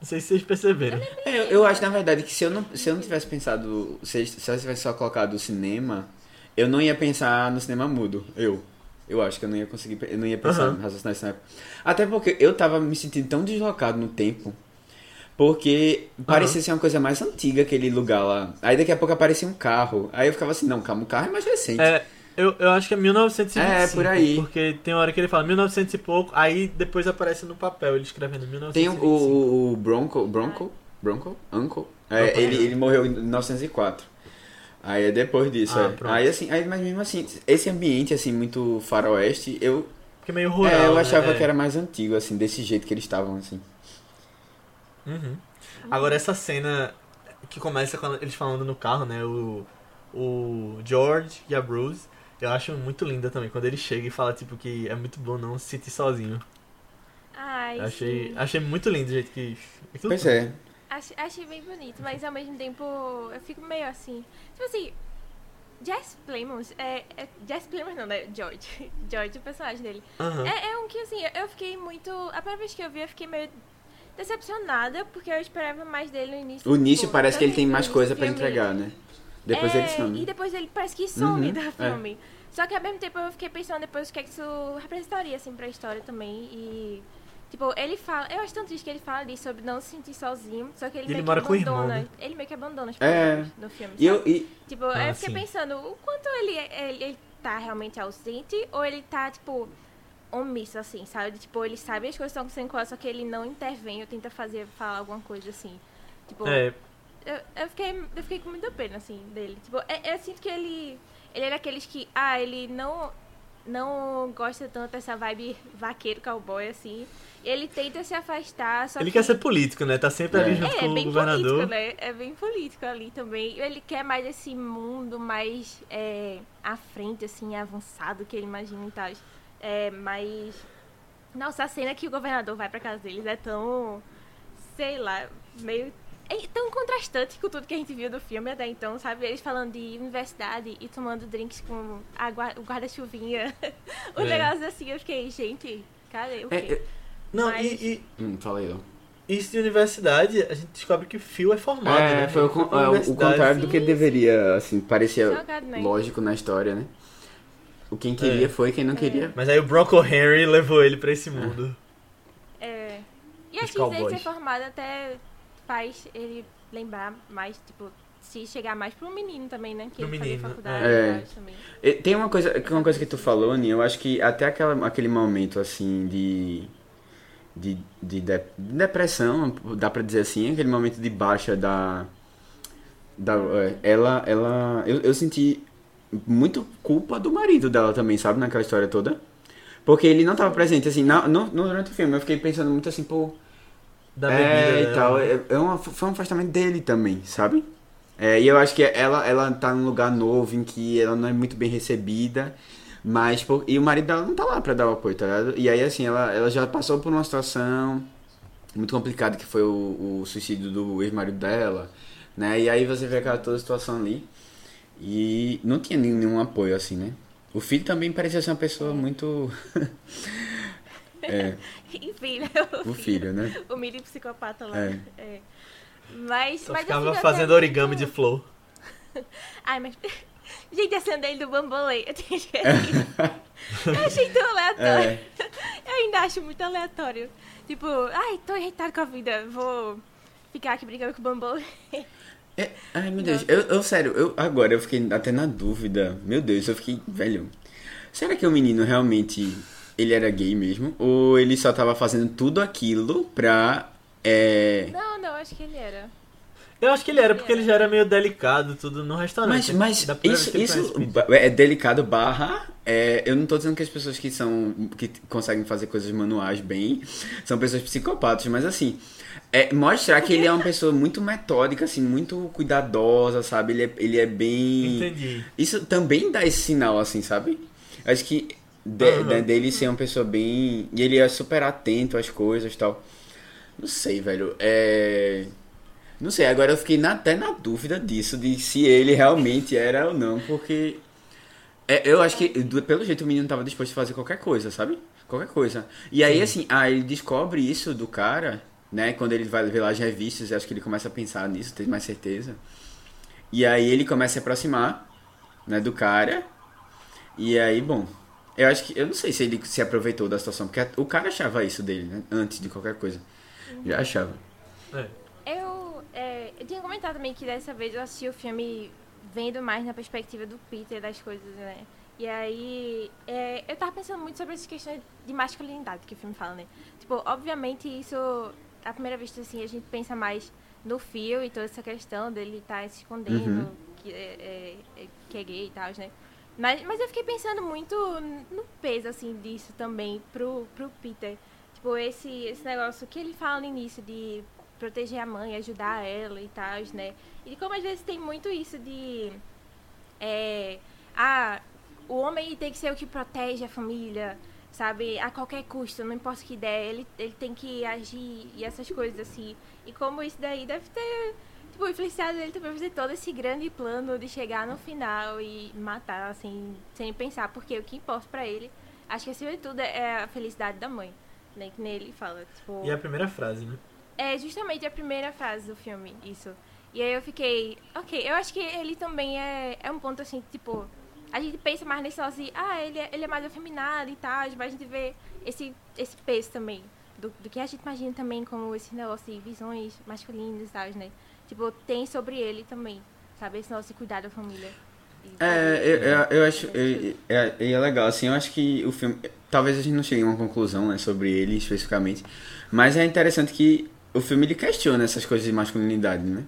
Não sei se vocês perceberam. É, eu, eu acho, na verdade, que se eu não, se eu não tivesse pensado. Se, se eu tivesse só colocado o cinema, eu não ia pensar no cinema mudo. Eu. Eu acho que eu não ia conseguir. Eu não ia pensar Aham. no raciocinar isso na época. Até porque eu tava me sentindo tão deslocado no tempo. Porque parecia ser uma coisa mais antiga aquele lugar lá. Aí daqui a pouco aparecia um carro. Aí eu ficava assim, não, calma, o carro é mais recente. É, eu, eu acho que é 1925. É, por aí. Porque tem hora que ele fala 1900 e pouco, aí depois aparece no papel ele escrevendo Tem o, 1925. o, o Bronco. Bronco? Bronco? Uncle? É, ele, é. ele morreu em 1904. Aí é depois disso, Ah, é. pronto. Aí assim, aí, mas mesmo assim, esse ambiente assim, muito faroeste, eu, Porque é meio rural. é, eu né? achava É. que era mais antigo, assim, desse jeito que eles estavam, assim. Uhum. Agora essa cena que começa com eles falando no carro, né? O, o George e a Bruce. Eu acho muito linda também, quando ele chega e fala, tipo, que é muito bom não se sentir sozinho. Ai, Eu achei, sim. achei muito lindo o jeito que. aquilo Pois tudo. é. Achei, achei bem bonito, mas ao mesmo tempo eu fico meio assim. Tipo assim, Jess Plemons é, é. Jess Plemons não, né? George. George, o personagem dele. Aham. É, é um que assim, eu fiquei muito. A primeira vez que eu vi, eu fiquei meio decepcionada, porque eu esperava mais dele no início. O início Tipo, parece que ele tem mais coisa filme, entregar, né? Depois é, ele some. E depois ele parece que some Uhum, do é. filme. Só que ao mesmo tempo eu fiquei pensando depois o que, é que isso representaria, assim, pra história também. E. Tipo, ele fala. Eu acho tão triste que ele fala ali sobre não se sentir sozinho. Só que ele ele meio mora que com o irmão, abandona. né? Ele meio que abandona as É. pessoas no filme. E eu, e, Tipo, Ah, eu fiquei sim. pensando o quanto ele, ele, ele tá realmente ausente ou ele tá, tipo, omisso, assim, sabe? Tipo, ele sabe as coisas que estão acontecendo com ela, só que ele não intervém ou tenta fazer, falar alguma coisa assim. Tipo, É, eu, eu, fiquei, eu fiquei com muita pena, assim, dele. Tipo, é- eu sinto que ele. Ele é daqueles que. Ah, ele não. Não gosta tanto dessa vibe vaqueiro, cowboy, assim. Ele tenta se afastar, só ele que. quer ser político, né? Tá sempre ali É. junto É, com é o governador. político, né? É bem político ali também. Ele quer mais esse mundo mais é, à frente, assim, avançado que ele imagina e tal. É, mas. Nossa, a cena que o governador vai pra casa deles é tão. Sei lá, meio. É tão contrastante com tudo que a gente viu do filme até então, sabe? Eles falando de universidade e tomando drinks com a guarda-chuvinha. o É. negócio assim, eu fiquei, gente, cadê o é, quê? é, Não, Mas- e, hum, fala aí, ó. e isso de universidade, a gente descobre que o Phil é formado, É, né? foi o, con- é, o contrário do que Sim, deveria, assim, parecia Jogado, né? lógico na história, né? O quem queria É. foi, quem não queria. Mas aí o Bronco Henry levou ele pra esse mundo. É. E a X dele cowboys. ser formado até faz ele lembrar mais, tipo, se chegar mais pro menino também, né? Que ele menino, faculdade é. Tem uma coisa, uma coisa que tu falou, Ni, eu acho que até aquela, aquele momento, assim, de, de, de, de- depressão, dá pra dizer assim, aquele momento de baixa da... da é, ela, ela, eu, eu senti muito culpa do marido dela também, sabe, naquela história toda. Porque ele não tava presente, assim, na, no, no- durante o filme, eu fiquei pensando muito assim, pô, Da é, bebida e dela. tal. É, é uma, foi um afastamento dele também, sabe? É, e eu acho que ela, ela tá num lugar novo em que ela não é muito bem recebida. Mas, e o marido dela não tá lá pra dar o apoio, tá ligado? E aí, assim, ela, ela já passou por uma situação muito complicada que foi o, o suicídio do ex-marido dela, né? E aí você vê aquela toda a situação ali. E não tinha nenhum, nenhum apoio, assim, né? O filho também parecia ser uma pessoa muito. é, Enfim, né? o filho, né? O mini psicopata lá. É. É. Mas, Só mas ficava assim, fazendo até origami de flor. Ai, mas. Gente, a cena dele do Bambolê. Eu esquecido. Eu achei tão aleatório. É. Eu ainda acho muito aleatório. Tipo, ai, tô irritado com a vida. Vou ficar aqui brincando com o Bambolê. É, ai meu Deus, eu, eu sério, eu, agora eu fiquei até na dúvida. Meu Deus, eu fiquei, velho. Será que o menino realmente ele era gay mesmo? Ou ele só tava fazendo tudo aquilo pra. É. Não, não, acho que ele era. Eu acho que ele era porque ele já era meio delicado, tudo no restaurante. Mas, mas isso, isso ba- é delicado barra. é, eu não tô dizendo que as pessoas que são. que conseguem fazer coisas manuais bem são pessoas psicopatas, mas assim. É, mostrar que ele é uma pessoa muito metódica, assim, muito cuidadosa, sabe? Ele é, ele é bem. Entendi. Isso também dá esse sinal, assim, sabe? Acho que de- Aham. de- dele ser uma pessoa bem. E ele é super atento às coisas e tal. Não sei, velho. É. Não sei, agora eu fiquei na- até na dúvida disso, de se ele realmente era ou não, porque. é, eu acho que, pelo jeito, o menino tava disposto a fazer qualquer coisa, sabe? Qualquer coisa. E aí, assim, ah, ele descobre isso do cara, né? Quando ele vai ver lá as revistas, acho que ele começa a pensar nisso, ter mais certeza. E aí ele começa a se aproximar, né, do cara. E aí, bom, eu acho que. Eu não sei se ele se aproveitou da situação, porque o cara achava isso dele, né? Antes de qualquer coisa. Já achava. É. Eu, é, eu tinha comentado também que dessa vez eu assisti o filme vendo mais na perspectiva do Peter das coisas, né? E aí, é, eu tava pensando muito sobre essa questão de masculinidade que o filme fala, né? Tipo, obviamente isso, à primeira vista, assim, a gente pensa mais no fio e toda essa questão dele estar se escondendo, Uhum. que, é, é- é- que é gay e tal, né? Mas, mas eu fiquei pensando muito no peso, assim, disso também pro, pro Peter. Tipo, esse, esse negócio que ele fala no início de proteger a mãe, ajudar ela e tal, né? E como às vezes tem muito isso de. É, ah, o homem tem que ser o que protege a família, sabe? A qualquer custo, não importa o que der, ele, ele tem que agir e essas coisas assim. E como isso daí deve ter. Tipo, influenciado ele também fazer todo esse grande plano de chegar no final e matar, assim, sem pensar, porque o que importa pra ele, acho que acima de tudo é a felicidade da mãe. Né, que nele fala, tipo... E a primeira frase, né? É justamente a primeira frase do filme, isso. E aí eu fiquei, ok, eu acho que ele também é, é um ponto assim, tipo, a gente pensa mais nesse negócio de, ah, ele é, ele é mais afeminado e tal, mas a gente vê esse, esse peso também, do, do que a gente imagina também como esse negócio de visões masculinas e tal, né? Tipo, tem sobre ele também, sabe? Esse de cuidar da família. E É, eu, eu, eu acho. eu- É, é, é legal, assim, eu acho que o filme. Talvez a gente não chegue a uma conclusão, né, sobre ele especificamente. Mas é interessante que o filme ele questiona essas coisas de masculinidade, né?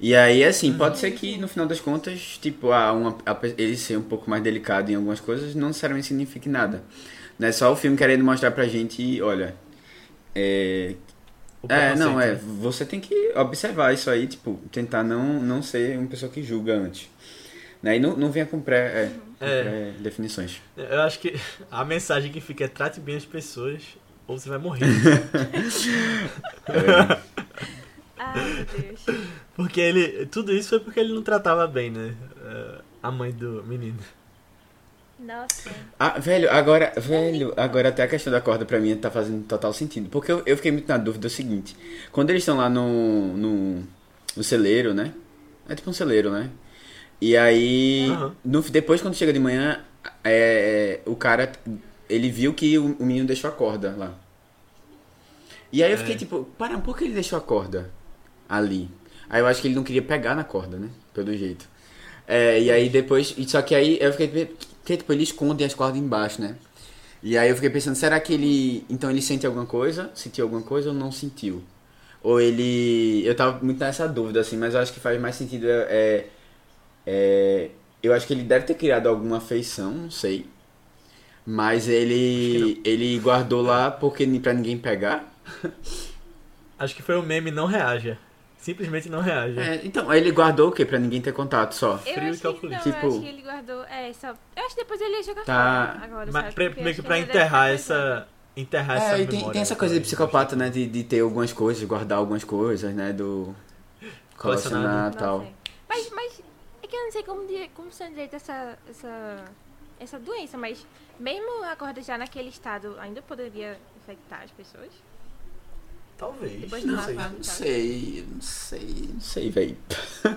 E aí, assim, pode ser que no final das contas, tipo, ah, uma, a ele ser um pouco mais delicado em algumas coisas não necessariamente signifique nada. Né? Só o filme querendo mostrar pra gente, olha. É, é, não, é. Você tem que observar isso aí, tipo, tentar não, não ser uma pessoa que julga antes. Né? E não, não venha com pré, é, É. pré-definições. Eu acho que a mensagem que fica é trate bem as pessoas ou você vai morrer. Ai, meu Deus. porque ele. Tudo isso foi porque ele não tratava bem, né? eh, A mãe do menino. Nossa. Ah, velho, agora, velho, agora até a questão da corda pra mim tá fazendo total sentido. Porque eu, eu fiquei muito na dúvida do seguinte. Quando eles estão lá no, no, no celeiro, né? É tipo um celeiro, né? E aí, Aham. no, depois quando chega de manhã, é, o cara, ele viu que o, o menino deixou a corda lá. E aí eu fiquei É. tipo, para, por que ele deixou a corda ali? Aí eu acho que ele não queria pegar na corda, né? Pelo jeito. É, e aí depois. e Só que aí eu fiquei. Porque, tipo, ele esconde as cordas embaixo, né? E aí eu fiquei pensando, será que ele. Então ele sente alguma coisa? Sentiu alguma coisa ou não sentiu? Ou ele. Eu tava muito nessa dúvida, assim, mas eu acho que faz mais sentido. É, é, eu acho que ele deve ter criado alguma afeição, não sei. Mas ele. Ele guardou lá porque pra ninguém pegar. Acho que foi o meme não reaja. Simplesmente não reaja. É, então, aí ele guardou o quê? Pra ninguém ter contato só. Eu Frio e acho que, calculista. não, eu Tipo- acho que ele guardou. É, só. Eu acho que depois ele ia jogar Tá. fora agora, Mas sabe? pra, meio que pra enterrar ter essa. Enterrar essa É, e tem, memória. tem essa coisa de psicopata, né? De, de ter algumas coisas, guardar algumas coisas, né? Do. Colecionar e Não tal. Mas, mas é que eu não sei como, como se direito essa, essa, essa doença, mas mesmo a corda já naquele estado ainda poderia infectar as pessoas? Talvez. Depois não sei. lavar. Não sei, não sei, não sei, velho.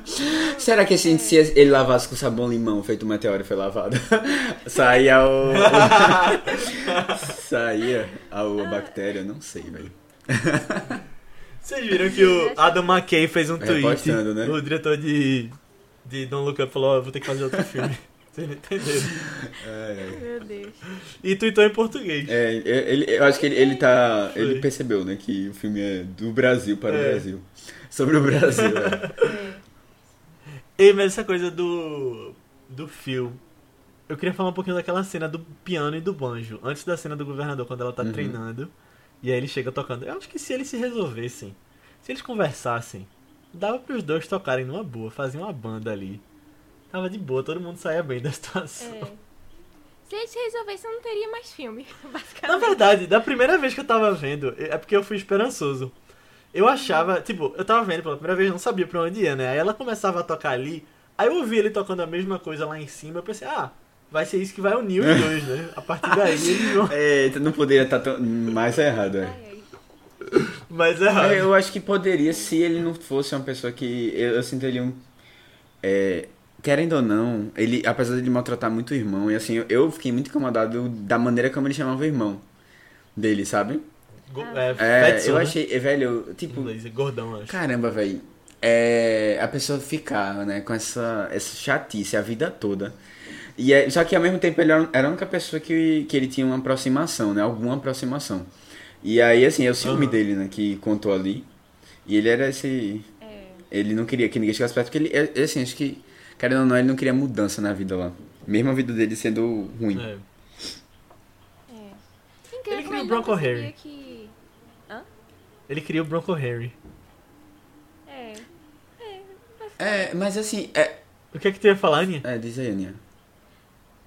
Será que assim, se ele lavasse com sabão limão feito um meteoro foi lavado? Saía o. Saía a, a bactéria, não sei, velho. Vocês viram que o Adam McKay fez um tweet. Repostando, né? O diretor de, de Don't Look Up falou: "Ó, eu vou ter que fazer outro filme. Vocês não entenderam. É, Meu Deus. E tweetou em português. é, ele, eu acho que ele, ele tá. Foi. Ele percebeu, né? Que o filme é do Brasil para É. o Brasil. Sobre o Brasil. é. É. Ei, mas essa coisa do. do Phil. Eu queria falar um pouquinho daquela cena do piano e do banjo. Antes da cena do governador, quando ela tá Uhum. treinando. E aí ele chega tocando. Eu acho que se eles se resolvessem, se eles conversassem, dava pros dois tocarem numa boa, faziam uma banda ali. Tava de boa, todo mundo saía bem da situação. É. Se eles resolvessem, não teria mais filme, Na basicamente. verdade, da primeira vez que eu tava vendo, é porque eu fui esperançoso. Eu achava, tipo, eu tava vendo pela primeira vez, eu não sabia pra onde ia, né? Aí ela começava a tocar ali, aí eu ouvi ele tocando a mesma coisa lá em cima, eu pensei, ah, vai ser isso que vai unir os dois, né? A partir daí eles vão. É, não poderia estar tão- mais errado, é. É errado. É, eu acho que poderia se ele não fosse uma pessoa que. Eu, eu sinto ele um. é, querendo ou não, ele, apesar de ele maltratar muito o irmão, e assim, eu, fiquei muito incomodado da maneira como ele chamava o irmão dele, sabe? Go- É, É, Fatson, eu né? achei, é, velho, tipo, inglês, é gordão, acho. caramba, velho. É, a pessoa ficar, né, com essa, essa chatice a vida toda. E é, só que ao mesmo tempo ele era era a única pessoa que, que ele tinha uma aproximação, né? Alguma aproximação. E aí, assim, é o ciúme Aham. dele, né? Que contou ali. E ele era esse. É. Ele não queria que ninguém chegasse perto, porque ele, é- é assim, acho que, querendo ou não, ele não queria mudança na vida lá. Mesmo a vida dele sendo ruim. É. É. Ele criou ele o Bronco Harry. que... Ele queria o Bronco Harry. É. É, mas assim, é. O que é que tu ia falar, Aninha? É, diz aí, Aninha.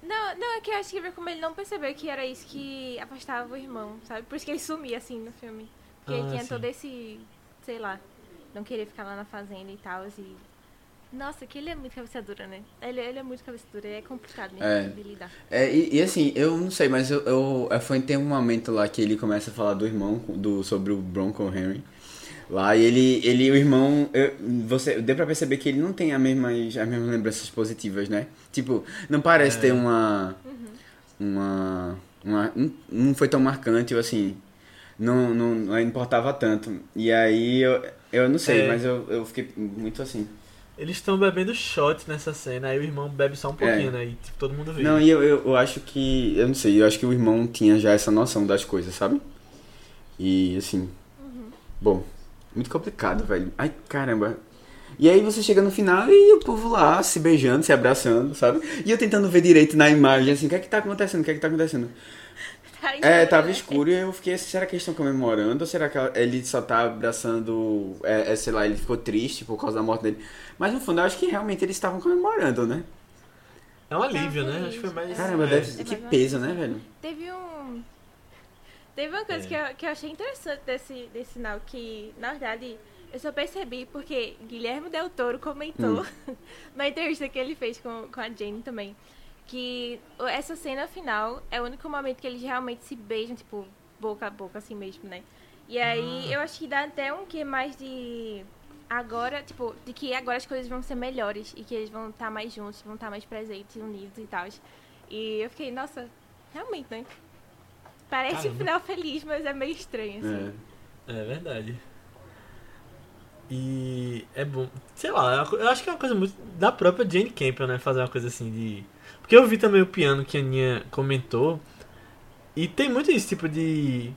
Não, não, é que eu acho que ver como ele não percebeu que era isso que afastava o irmão, sabe? Por isso que ele sumia assim no filme. Porque Ah, ele tinha sim. todo esse, sei lá, não querer ficar lá na fazenda e tal. E... Nossa, que ele é muito cabeça dura, né? Ele, ele é muito cabeça dura, é complicado mesmo É. de lidar. É, e, e assim, eu não sei, mas eu, eu é, foi tem um momento lá que ele começa a falar do irmão, do, sobre o Bronco Henry. Lá, e ele, ele o irmão, eu, você, deu pra perceber que ele não tem as mesmas, as mesmas lembranças positivas, né? Tipo, não parece É. ter uma, uma, uma, não, não foi tão marcante, ou assim, não, não, não importava tanto. E aí, eu, eu não sei, É. mas eu, eu fiquei muito assim. Eles estão bebendo shot nessa cena, aí o irmão bebe só um pouquinho, É. né? E tipo, todo mundo vê. Não, e eu, eu, eu acho que. Eu não sei, eu acho que o irmão tinha já essa noção das coisas, sabe? E assim. Bom, muito complicado, velho. Ai, caramba. E aí você chega no final e o povo lá se beijando, se abraçando, sabe? E eu tentando ver direito na imagem, assim, o que é que tá acontecendo? O que é que tá acontecendo? Tá É, tava escuro e eu fiquei, será que eles estão comemorando? Ou será que ele só tá abraçando, é, é, sei lá, ele ficou triste por causa da morte dele? Mas no fundo eu acho que realmente eles estavam comemorando, né? É um alívio, Tá né? Acho que foi mais. Caramba, é. deve, É que peso, né, velho? Teve um. Teve uma coisa É. que, eu, que eu achei interessante desse, desse sinal, que, na verdade, eu só percebi porque Guilherme Del Toro comentou na entrevista que ele fez com, com a Jane também. Que essa cena final é o único momento que eles realmente se beijam, tipo, boca a boca, assim mesmo, né? E aí eu acho que dá até um que mais de. Agora, tipo, de que agora as coisas vão ser melhores e que eles vão estar mais juntos, vão estar mais presentes, unidos e tal. E eu fiquei, nossa, realmente, né? Parece um Caramba. final feliz, mas é meio estranho, assim. É. É verdade. E é bom. Sei lá, eu acho que é uma coisa muito da própria Jane Campion, né? Fazer uma coisa assim de. Porque eu vi também o piano que a Aninha comentou. E tem muito esse tipo de.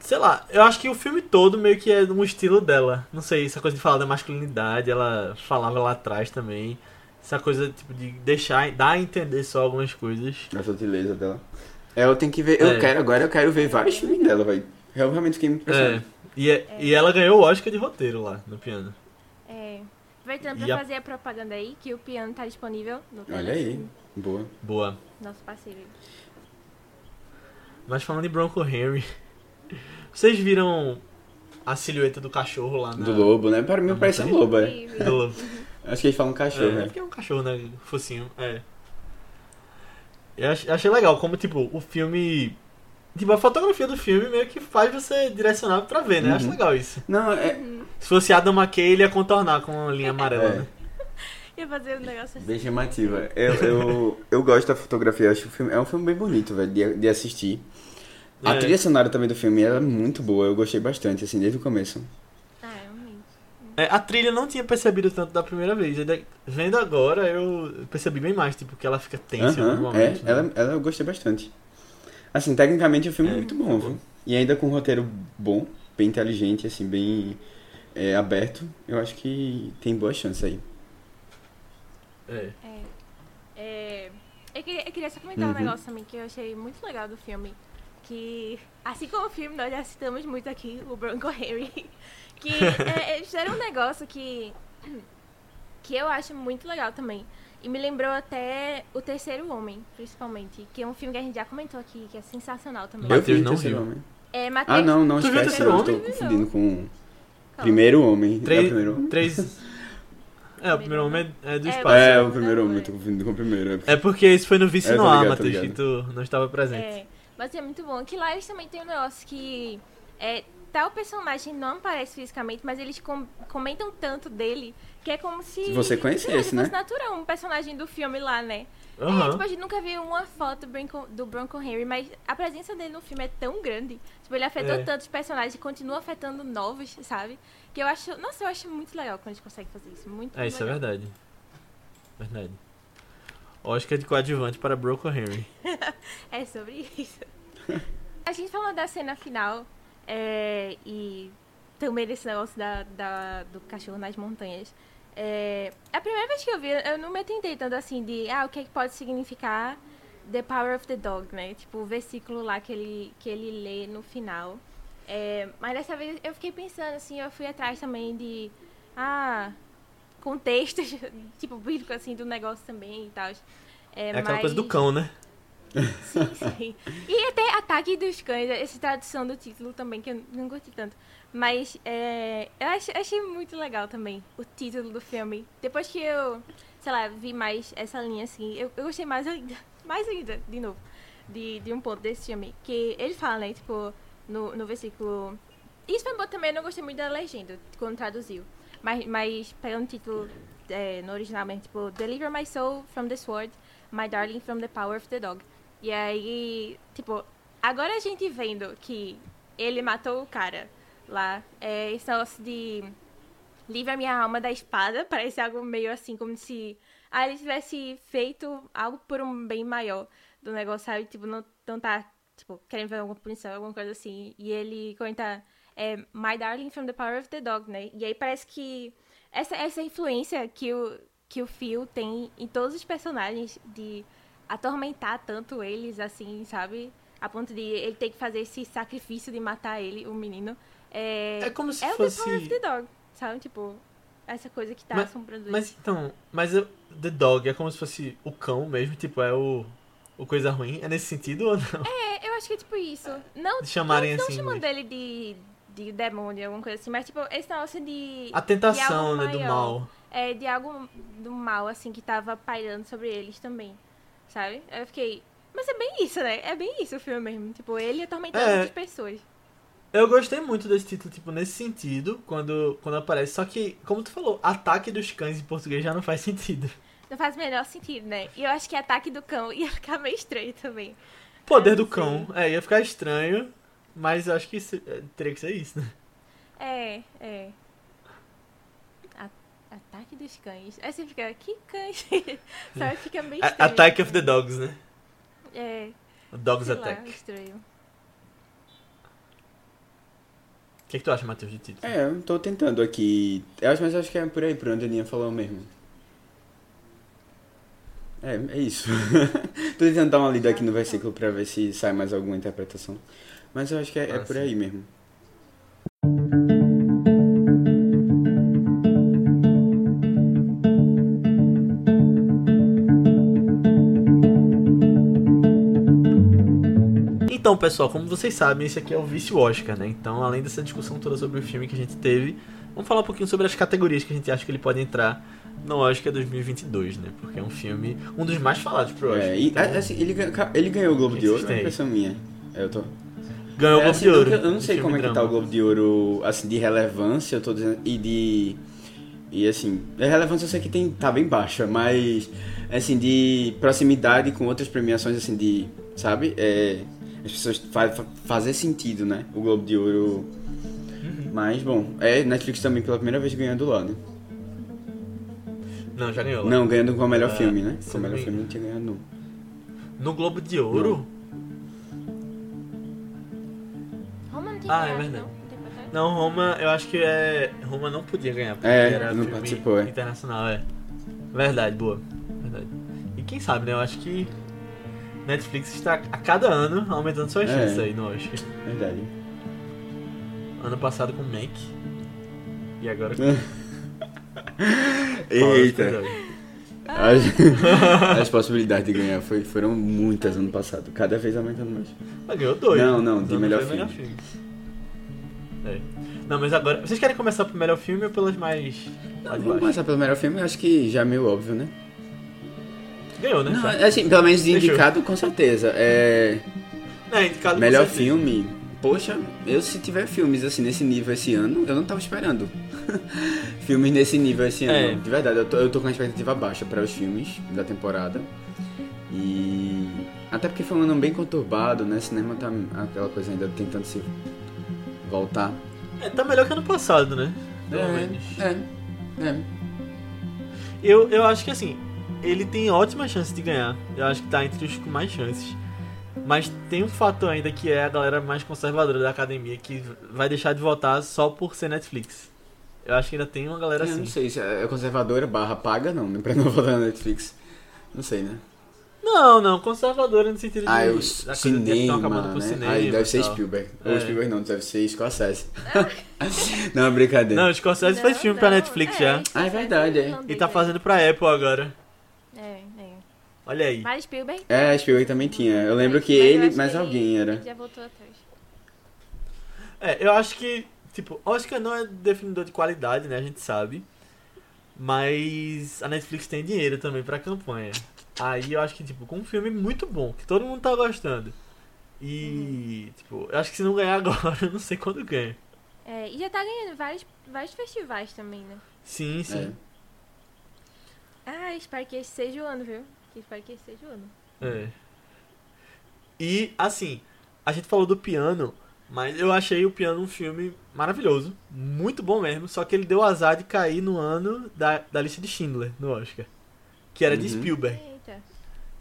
Sei lá, eu acho que o filme todo meio que é um estilo dela. Não sei, essa coisa de falar da masculinidade, ela falava lá atrás também. Essa coisa tipo de deixar, dar a entender só algumas coisas. A sutileza dela. É, eu tenho que ver. Eu É. quero agora, eu quero ver vários filmes dela, velho. Eu realmente fiquei muito É. impressionado. E, é- e ela ganhou o Oscar de roteiro lá no piano. É. Aproveitando pra a- fazer a propaganda aí, que o piano tá disponível no Olha aí. Telecine, Boa. Boa. Nosso parceiro. Mas falando em Bronco Henry, vocês viram a silhueta do cachorro lá na... Do lobo, né? Para mim parece um lobo, é. Do lobo. Acho que eles falam cachorro, É, né? porque é um cachorro, né? Focinho, é. Eu ach- achei legal como, tipo, o filme... Tipo, a fotografia do filme meio que faz você direcionar pra ver, né? Uhum. Acho legal isso. Não, é. Se fosse Adam McKay, ele ia contornar com a linha amarela, É. né? Ia fazer um negócio assim. Bem chamativa. Eu, eu, eu gosto da fotografia, acho que o filme é um filme bem bonito, velho, de, de assistir. A É. trilha sonora também do filme ela é muito boa, eu gostei bastante, assim, desde o começo. Ah, realmente. É, a trilha eu não tinha percebido tanto da primeira vez. Vendo agora, eu percebi bem mais, tipo, que ela fica tensa alguns Aham, é, né? ela, ela eu gostei bastante. Assim, tecnicamente o filme é, É, muito bom, viu? E ainda com um roteiro bom, bem inteligente, assim, bem é, aberto, eu acho que tem boa chance aí. É. É. É, eu, queria, eu queria só comentar um Uhum. negócio também que eu achei muito legal do filme. Que, assim como o filme, nós já citamos muito aqui o Bronco Henry. Que é, eles fizeram um negócio que, que eu acho muito legal também. E me lembrou até O Terceiro Homem, principalmente. Que é um filme que a gente já comentou aqui, que é sensacional também. Matheus não viu. Homem. É, Matheus, Ah, não, não, Tu esquece, tô Homem? confundindo com Calma. Primeiro Homem. É o Três. primeiro homem? três... É, o primeiro homem é, é do É, espaço. É, o primeiro não, homem, é. eu tô confundindo com o primeiro. É porque isso foi no Vice É, no Ar, Matheus, que tu não estava presente. É, mas é muito bom. Que lá eles também tem um negócio que é, tal personagem não aparece fisicamente, mas eles com- comentam tanto dele que é como se. Se você conhecesse, se né? fosse natural, um personagem do filme lá, né? É, Aham. tipo, a gente nunca viu uma foto do Bronco, Bronco Henry, mas a presença dele no filme é tão grande. Tipo, ele afetou É. tantos personagens e continua afetando novos, sabe? Que eu acho. Nossa, eu acho muito legal quando a gente consegue fazer isso. Muito É, isso é legal. verdade. Verdade. Oscar de coadjuvante para Broco Henry. É sobre isso. a gente falou da cena final é, e também desse negócio da, da- do cachorro nas montanhas. É, a primeira vez que eu vi, eu não me atentei tanto assim de ah, o que, é que pode significar The Power of the Dog, né? Tipo, o versículo lá que ele, que ele lê no final. É, mas dessa vez eu fiquei pensando assim, eu fui atrás também de ah, contextos, tipo, bíblico assim, do negócio também e tal. É aquela coisa do mas- cão, né? Sim. E até Ataque dos Cães, essa tradução do título também, que eu não curti tanto. Mas é, eu achei, achei muito legal também o título do filme. Depois que eu, sei lá, vi mais essa linha assim, eu, eu gostei mais ainda, mais ainda, de novo, de, de um ponto desse filme. Que ele fala, né, tipo, no, no versículo. Isso foi bom também, eu não gostei muito da legenda, quando traduziu. Mas, mas pegando o título é, no original mesmo, tipo, Deliver my soul from the sword, my darling from the power of the dog. E aí, tipo, agora a gente vendo que ele matou o cara lá, é, esse negócio de livra minha alma da espada, parece algo meio assim, como se ah, ele tivesse feito algo por um bem maior do negócio, sabe? Tipo, não, não tá, tipo, querendo ver alguma punição, alguma coisa assim. E ele comenta, é, My Darling from the Power of the Dog, né? E aí parece que essa, essa influência que o, que o Phil tem em todos os personagens de atormentar tanto eles, assim, sabe? A ponto de ele ter que fazer esse sacrifício de matar ele, o menino. É, É como se é o fosse. The Power of the Dog, sabe? Tipo, essa coisa que tá Mas- assombrando ele. Mas então, mas o- The Dog é como se fosse o cão mesmo, tipo, é o, o coisa ruim. É nesse sentido ou não? É, eu acho que é tipo isso. Não, De chamarem não, assim, Não chamando mas- dele de, de demônio, alguma coisa assim, mas tipo, esse negócio de. A tentação, de né, algo do maior. mal. É, de algo do mal, assim, que tava pairando sobre eles também. Sabe? Aí Eu fiquei. Mas é bem isso, né? É bem isso o filme mesmo. Tipo, ele atormentando É. outras pessoas. Eu gostei muito desse título, tipo, nesse sentido, quando, quando aparece. Só que, como tu falou, ataque dos cães em português já não faz sentido. Não faz o menor sentido, né? E eu acho que ataque do cão ia ficar meio estranho também. Poder do cão. É, ia ficar estranho, mas eu acho que isso- é, teria que ser isso, né? É, é. Ataque dos cães. Aí você fica, que cães? Sabe? Fica meio A- estranho. Attack of the Dogs, né? É, O Dogs sei lá, Attack. estranho. O que, que tu acha, Matheus, de título? É, eu tô tentando aqui. Eu acho, mas acho que é por aí, por onde a Aninha falou mesmo. É, é isso. tô tentando dar uma lida aqui no versículo pra ver se sai mais alguma interpretação. Mas eu acho que é, é Ah, por aí mesmo. Então, pessoal, como vocês sabem, esse aqui é o Vício Oscar, né? Então, além dessa discussão toda sobre o filme que a gente teve, vamos falar um pouquinho sobre as categorias que a gente acha que ele pode entrar no Oscar 2022, né? Porque é um filme, um dos mais falados pro Oscar. É, e, então, assim, ele, ele ganhou o Globo O de Ouro, é impressão minha. Eu tô. ganhou o É, Globo assim, de Ouro. Eu, não sei como é que tá drama. o Globo de Ouro, assim, de relevância, eu tô dizendo, e de... E assim, a relevância eu sei que tem, tá bem baixa, mas, assim, de proximidade com outras premiações, assim, de, sabe? É, as pessoas fa fa- fazer sentido, né? O Globo de Ouro Mas, bom, é Netflix também pela primeira vez ganhando lá, né? Não, já ganhou. lá. Não, ganhando com o melhor É, filme, né? Com o não melhor me- filme não tinha ganhado, não. No Globo de Ouro? Roma não tem Ah, é verdade. não? Não? Não, Roma, eu acho que é. Roma não podia ganhar, porque É, era não filme participou, é. internacional, é. Verdade, boa. Verdade. E quem sabe, né? Eu acho que Netflix está a cada ano aumentando suas É. chances aí no Oscar. Verdade. Ano passado com Mank. E agora com Eita. As, as possibilidades de ganhar foi, foram muitas ano passado. Cada vez aumentando mais. Ah, ganhou dois. Não, não, Mas de não melhor foi filme. É. Não, mas agora. Vocês querem começar pro melhor filme ou pelas mais. de Vamos baixo? começar pelo melhor filme, eu acho que já é meio óbvio, né? Ganhou, né? Não, Já. assim, pelo menos de indicado, com certeza. É. É, indicado com Melhor certeza. filme. Poxa, eu se tiver filmes assim nesse nível esse ano, eu não tava esperando. filmes nesse nível esse ano. É. De verdade, eu tô, eu tô com uma expectativa baixa para os filmes da temporada. E. Até porque foi um ano bem conturbado, né? Cinema tá aquela coisa ainda tentando se voltar. É, tá melhor que ano passado, né? Pelo menos. é, é. Eu, eu acho que assim, ele tem ótima chance de ganhar. Eu acho que tá entre os com mais chances. Mas tem um fator ainda que é a galera mais conservadora da academia que vai deixar de votar só por ser Netflix. Eu acho que ainda tem uma galera Eu assim. não sei se é conservadora barra paga, não, né? Pra não votar na Netflix. Não sei, né? Não, não, conservadora no sentido de. Ah, é o da coisa de que cinema, tão acabando né? cinema. Aí deve ser tal. Spielberg. É. Ou Spielberg não, deve ser Scorsese. não, brincadeira. Não, o Scorsese faz filme pra não, Netflix é, já. Ah, é verdade, é. E tá fazendo pra Apple agora. É, é. Olha aí. Mas Spielberg. É, Spielberg também tinha. Eu lembro que mas ele, mais que alguém era. ele Já voltou atrás. É, eu acho que, tipo, Oscar não é definidor de qualidade, né? A gente sabe. Mas a Netflix tem dinheiro também pra campanha. Aí eu acho que, tipo, com um filme muito bom, que todo mundo tá gostando. E, tipo, eu acho que se não ganhar agora, eu não sei quando ganha. É, e já tá ganhando vários, vários festivais também, né? Sim, sim. Ah, espero que esse seja o ano, viu? Que espero que esse seja o ano. É. E, assim, a gente falou do piano, mas eu achei o piano um filme maravilhoso. Muito bom mesmo, só que ele deu azar de cair no ano da, da lista de Schindler, no Oscar. Que era de Uhum. Spielberg. Eita.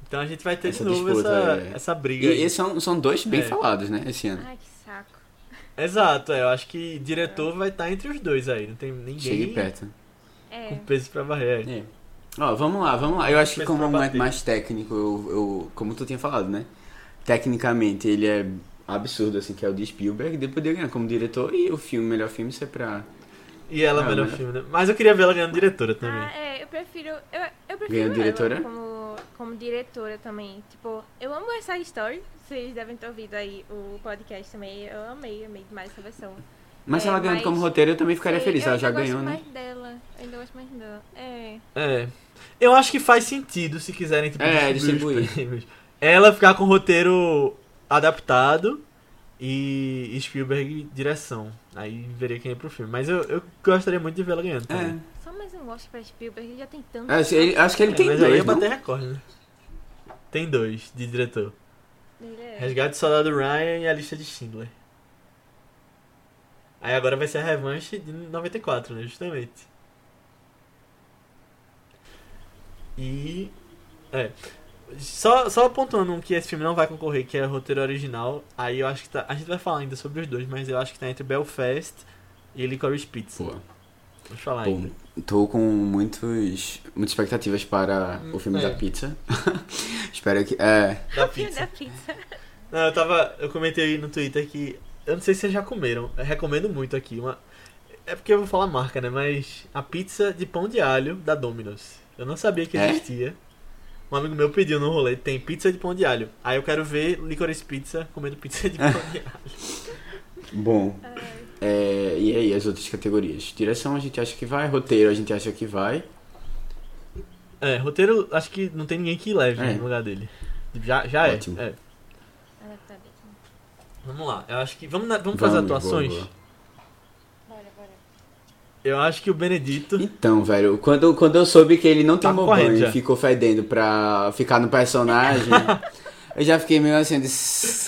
Então a gente vai ter Essa de novo disputa, essa, é. essa briga. E, aí. e são, são dois bem É. falados, né, esse ano. Ai, que saco. Exato, é, eu acho que diretor vai estar entre os dois aí. Não tem Chegue ninguém perto. É. com peso pra varrer. É. Ó, vamos lá, vamos lá. Eu acho que como um momento bater. mais técnico, eu, eu- como tu tinha falado, né? Tecnicamente ele é absurdo, assim, que é o de Spielberg, ele poderia ganhar como diretor e o filme, melhor filme ser pra... E ela é Ah, o melhor mas- filme, né? Mas eu queria ver ela ganhando diretora também. Ah, é, eu prefiro. Eu, eu prefiro ela diretora? Como, como diretora também. Tipo, eu amo essa história. Vocês devem ter ouvido aí o podcast também. Eu amei, amei demais essa versão. Mas se É, ela ganhando mas- como roteiro, eu também ficaria Sim, feliz, ela já ainda ganhou, gosto né? mais dela. Eu ainda gosto mais dela. É. É. Eu acho que faz sentido se quiserem tipo, É, distribuir distribuir. Ela ficar com o roteiro adaptado e Spielberg direção. Aí veria quem é pro filme. Mas eu, eu gostaria muito de ver ela ganhando também. É. Só mais um Oscar pra Spielberg. Ele já tem tanto. É, acho, ele- acho que ele É, tem mas aí dois, ia não? bater recorde, né? Tem dois de diretor. É. Resgate do Soldado Ryan e a lista de Schindler. Aí agora vai ser a revanche de 94, né? Justamente. E. É. Só, só apontando um que esse filme não vai concorrer, que é o roteiro original. Aí eu acho que tá. A gente vai falar ainda sobre os dois, mas eu acho que tá entre Belfast e Licorice Pizza. Pô, Vamos falar pô, ainda. tô com muitos, muitas expectativas para o filme É. da pizza. Espero que... É, Da pizza. da pizza. Não, eu tava. Eu comentei no Twitter que. Eu não sei se vocês já comeram. Eu recomendo muito aqui. Uma, é porque eu vou falar marca, né? Mas a pizza de pão de alho da Domino's. Eu não sabia que É? existia. Um amigo meu pediu no rolê, tem pizza de pão de alho. Aí eu quero ver Licorice Pizza comendo pizza de pão de alho. bom. É, e aí, as outras categorias? Direção a gente acha que vai, roteiro a gente acha que vai. É, roteiro, acho que não tem ninguém que leve É. no lugar dele. Já, já é. Ótimo. é. Vamos lá, eu acho que. Vamos, na- vamos fazer Vamos, atuações? boa, boa. Bora, bora. Eu acho que o Benedito. Então, velho, quando, quando eu soube que ele não Tá tomou correndo banho e ficou fedendo pra ficar no personagem, Eu já fiquei meio assim, de...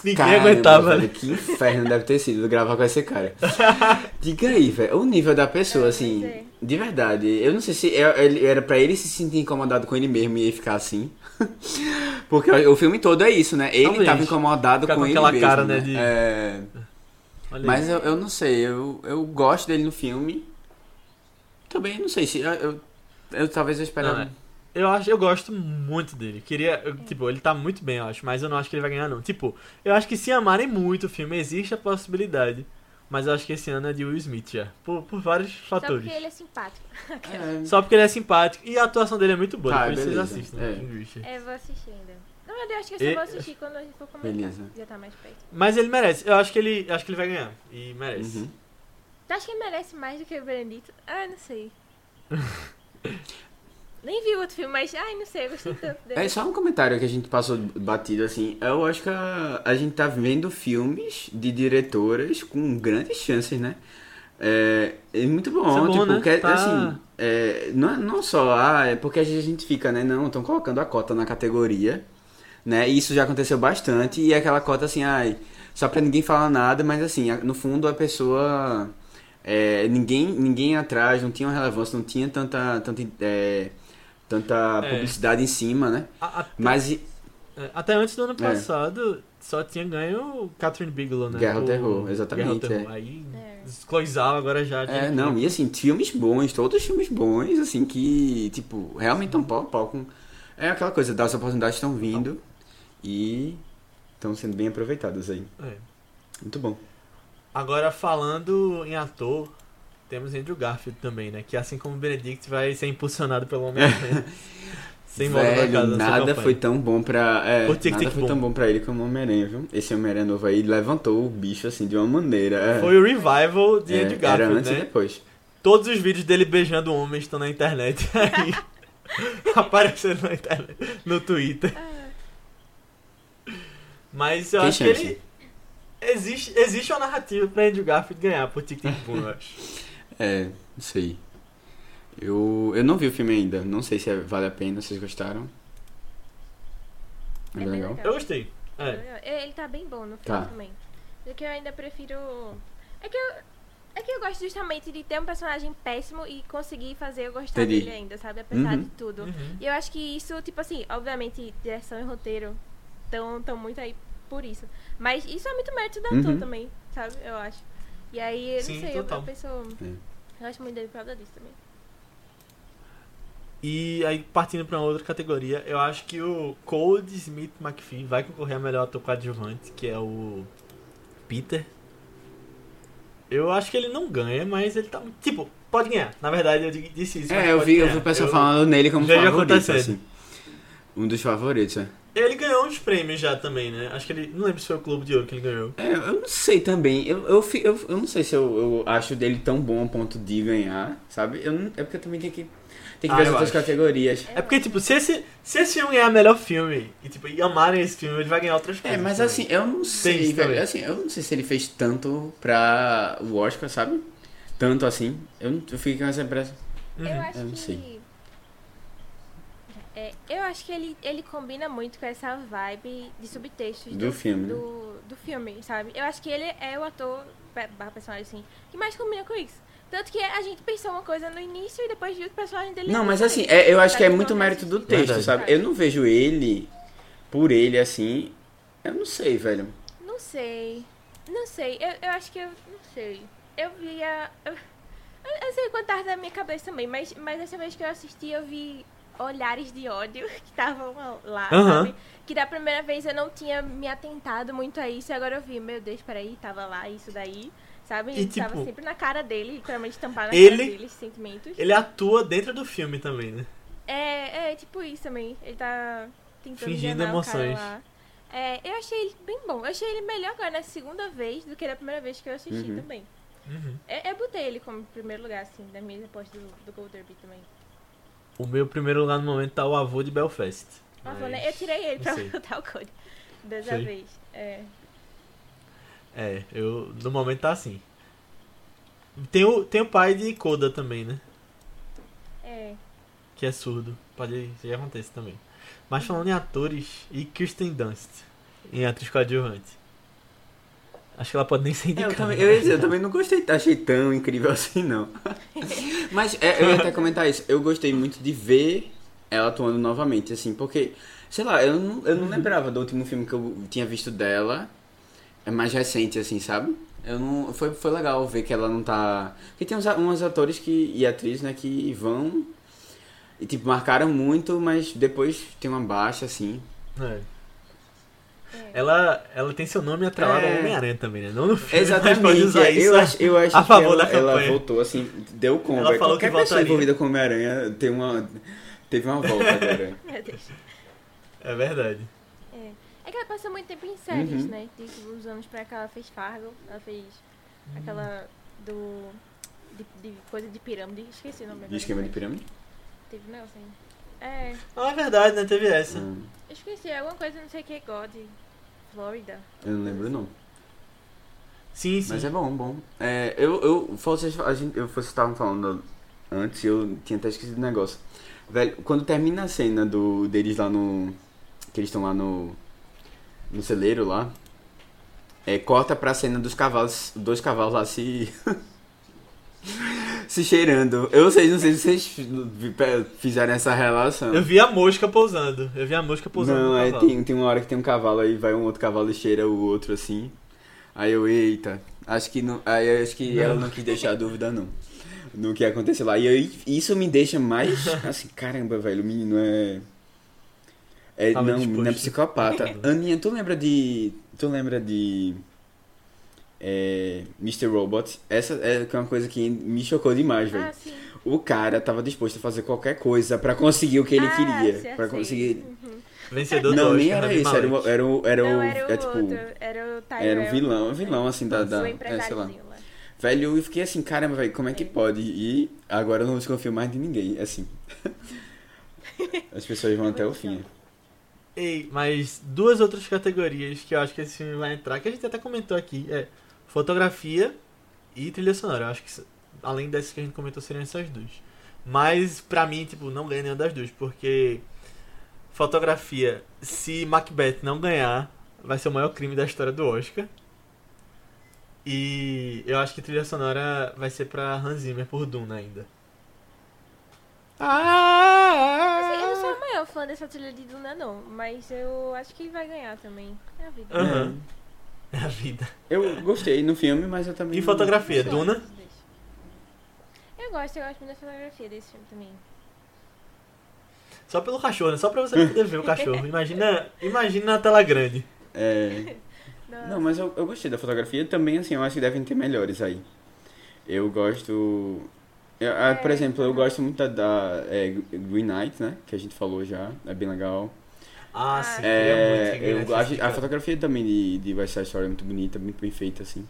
Ninguém aguentava, velho, né? Que inferno deve ter sido gravar com esse cara. Diga aí, velho, o nível da pessoa, assim, de verdade. Eu não sei se era pra ele se sentir incomodado com ele mesmo e ficar assim. Porque o filme todo é isso, né? Ele Talvez. tava incomodado Ficar com, com ele aquela mesmo. cara, né, né? de- É. Mas eu, eu não sei, eu, eu gosto dele no filme. Também não sei se. Eu, eu, eu talvez eu esperava. Não, é. Eu acho, eu gosto muito dele. Queria, eu, tipo, ele tá muito bem, eu acho, mas eu não acho que ele vai ganhar não. Tipo, eu acho que se amarem muito o filme, existe a possibilidade. Mas eu acho que esse ano é de Will Smith já, por, por vários Só fatores. porque ele é simpático. É, Só porque ele é simpático e a atuação dele é muito boa, Tá, depois vocês assistem, É. né? É, vou assistir ainda. Na verdade, eu acho que eu só E- vou assistir quando a gente for comentar. Beleza. Já tá mais perto. Mas ele merece, eu acho que ele, acho que ele vai ganhar. E merece. Uhum. Tu acha que ele merece mais do que o Benedito? Ah, não sei. Nem vi o outro filme, mas ai, não sei, eu gostei tanto dele. É só um comentário que a gente passou batido assim. Eu acho que a, a gente tá vendo filmes de diretoras com grandes chances, né? É, é muito bom, Isso é bom, tipo, né? que, Tá- assim, é, não, é- não só, ah, é porque a gente fica, né? Não, estão colocando a cota na categoria, né? E isso já aconteceu bastante, e é aquela cota assim, ai, só pra ninguém falar nada, mas assim, no fundo a pessoa. é, ninguém, ninguém atrás, não tinha uma relevância, não tinha tanta, tanta, é, tanta É. publicidade em cima, né? A- a- Mas e- é, até antes do ano É. passado, só tinha ganho o Catherine Bigelow, né? Guerra ao O- Terror, exatamente, Guerra ao Terror. é. Aí, É. descloisava, agora já. É, não, e assim, filmes bons, todos filmes bons, assim, que, tipo, realmente estão pau a pau com. É aquela coisa, das oportunidades estão vindo e estão sendo bem aproveitadas aí. É. Muito bom. Agora, falando em ator, temos Andrew Garfield também, né? Que assim como o Benedict vai ser impulsionado pelo Homem-Aranha. Sem Velho, casa nada foi tão bom pra. É, Por Tic nada Tic foi tão bom pra ele como o Homem-Aranha, viu? Esse Homem-Aranha novo aí levantou o bicho, assim, de uma maneira. é. Foi o revival de É, Andrew era Garfield, antes e né? depois. Todos os vídeos dele beijando homens estão na internet aí. aparecendo na internet, no Twitter. Ah, Mas eu acho chance. que ele. Existe, existe uma narrativa pra Andrew Garfield ganhar por Tic Tic Boom, eu acho. É, não sei. Eu, eu não vi o filme ainda, não sei se é- vale a pena, vocês gostaram? É É legal. legal. Eu gostei. É. É, Ele tá bem bom no filme Tá. também. Só que eu ainda prefiro. É que eu. É que eu gosto justamente de ter um personagem péssimo e conseguir fazer eu gostar Entendi. dele ainda, sabe? Apesar Uhum. de tudo. Uhum. E eu acho que isso, tipo assim, obviamente, direção e roteiro estão tão muito aí por isso. Mas isso é muito mérito do ator Uhum. também, sabe? Eu acho. E aí, eu Sim, não sei, eu, total. eu penso. É. Eu acho muito dele por causa disso também. E aí, partindo pra uma outra categoria, eu acho que o Cold Smith McPhee vai concorrer a melhor ator coadjuvante, que é o Peter. Eu acho que ele não ganha, mas ele tá. Tipo, pode ganhar. Na verdade, eu disse isso. É, eu vi, eu vi o pessoal Eu- falando nele como vejo favorito, assim. Um dos favoritos, é. Ele ganhou uns prêmios já também, né? Acho que ele. Não lembro se foi o Globo de Ouro que ele ganhou. É, eu não sei também. Eu, eu, eu, eu não sei se eu, eu acho dele tão bom a ponto de ganhar, sabe? Eu não, é porque eu também tenho que, tenho que Ah, ver as outras acho. categorias. É porque, tipo, se esse, se esse filme ganhar melhor filme e, tipo, e amarem esse filme, ele vai ganhar outras É, coisas. mas também. assim, eu não sei, velho. Assim, eu não sei se ele fez tanto pra o Oscar, sabe? Tanto assim. Eu, não, eu fiquei com essa impressão. Uhum. Eu acho eu não que. É, eu acho que ele, ele combina muito com essa vibe de subtextos Do filme, né? do, do filme, sabe? Eu acho que ele é o ator, barra personagem assim, que mais combina com isso. Tanto que a gente pensou uma coisa no início e depois viu o personagem dele. Não, mas assim, é, eu acho que é muito mérito do texto, Verdade. sabe? Eu não vejo ele, por ele, assim. Eu não sei, velho. Não sei. Não sei. Eu, eu acho que eu. Não sei. Eu via. Eu, eu, sei quanto tava na minha cabeça também, mas, mas essa vez que eu assisti, eu vi olhares de ódio que estavam lá, Aham. sabe? Que da primeira vez eu não tinha me atentado muito a isso, e agora eu vi, meu Deus, peraí, tava lá isso daí, sabe? E, tava tipo, sempre na cara dele, literalmente tampar na ele- cara dele, esses sentimentos. Ele atua dentro do filme também, né? É, é tipo isso também. Ele tá tentando Fingindo enganar o cara emoções. lá. É, eu achei ele bem bom. Eu achei ele melhor agora na segunda vez do que na primeira vez que eu assisti Uhum. também. Uhum. Eu, eu botei ele como primeiro lugar, assim, da minha aposta do, do Gold Derby também. O meu primeiro lugar no momento tá o avô de Belfast. Mas- né? Eu tirei ele pra botar o code dessa Sei. vez. É. É, eu. No momento tá assim. Tem o, tem o pai de Koda também, né? É. Que é surdo. Pode ser que aconteça também. Mas falando em atores e Kirsten Dunst. em atriz coadjuvante. Acho que ela pode nem ser É, indicada. eu, também, eu, dizer, eu também não gostei, achei tão incrível assim, não. Mas é, eu ia até comentar isso. Eu gostei muito de ver ela atuando novamente, assim, porque, sei lá, eu não, eu não lembrava do último filme que eu tinha visto dela. É mais recente, assim, sabe? Eu não, foi, foi legal ver que ela não tá. Porque tem uns, uns atores que, e atrizes, né, que vão. E, tipo, marcaram muito, mas depois tem uma baixa, assim. É. É. Ela, ela tem seu nome atrelado É. ao Homem-Aranha também, né? Não no filme, mas Exatamente. pode usar isso. eu acho, eu acho a favor que ela, da campanha. ela voltou assim, deu combo. Ela É, falou Qualquer que pessoa voltaria. envolvida com Homem-Aranha tem uma, teve uma volta agora. Deus. É verdade. É. É que ela passou muito tempo em séries, Uhum. né? Tipo, uns anos pra cá ela fez Fargo, ela fez aquela do. De, de coisa de pirâmide, esqueci o nome De esquema de pirâmide? Teve não, assim. É, Ah, é verdade, né? Teve essa. Hum, esqueci, alguma coisa, não sei o que, God. Florida. eu não lembro não. Sim, sim. Mas é bom, bom. É, eu, eu, vocês, a gente, eu, vocês estavam falando antes, eu tinha até esquecido do negócio. Velho, quando termina a cena do, deles lá no. Que eles estão lá no. No celeiro lá. É, corta pra cena dos cavalos. Dois cavalos lá se. se cheirando. Eu sei, não sei se vocês fi- fizeram essa relação. Eu vi a mosca pousando. Eu vi a mosca pousando Não, é, tem, tem uma hora que tem um cavalo aí, vai um outro cavalo e cheira o outro assim. Aí eu, eita, acho que não. Aí eu acho que Não. ela não quis deixar dúvida não. No que aconteceu lá. E aí, isso me deixa mais assim, caramba, velho, o menino é. É, Tava não, disposto. não é psicopata. Aninha, tu lembra de. Tu lembra de. É, Mr. Robot? Essa é uma coisa que me chocou demais, velho. Ah. O cara tava disposto a fazer qualquer coisa pra conseguir o que ele ah, queria. sei. conseguir. Uhum. Vencedor Não, do nem era isso, era o, era o, era o, não, era o é, tipo, outro, era o Tyrell. era um vilão, um vilão assim da, da é, sei lá. lá. Velho, eu fiquei assim, caramba, velho, como é que É. pode? E agora eu não desconfio mais de ninguém, assim. As pessoas vão até o fim. Ei, mas duas outras categorias que eu acho que esse filme vai entrar, que a gente até comentou aqui, é fotografia e trilha sonora. Eu acho que além dessas que a gente comentou seriam essas duas. Mas pra mim, tipo, não ganha nenhuma das duas, porque fotografia, se Macbeth não ganhar, vai ser o maior crime da história do Oscar. E eu acho que trilha sonora vai ser pra Hans Zimmer por Duna ainda. Assim, eu não sou a maior fã dessa trilha de Duna, não. Mas eu acho que vai ganhar também. É a vida. Aham. É a vida. Eu gostei no filme, mas eu também. E fotografia, Duna? Eu gosto, eu gosto muito da fotografia desse filme também. Só pelo cachorro, né? Só pra você poder ver o cachorro. Imagina, imagina na tela grande. É. Nossa. Não, mas eu, eu gostei da fotografia também, assim, eu acho que devem ter melhores aí. Eu gosto. eu- ah, por É. exemplo, eu gosto muito da, da é, Green Knight, né? Que a gente falou já, é bem legal. Ah, Ah, sim. É, queria muito eu a cara. fotografia também de, de West Side Story é muito bonita, muito bem feita, assim.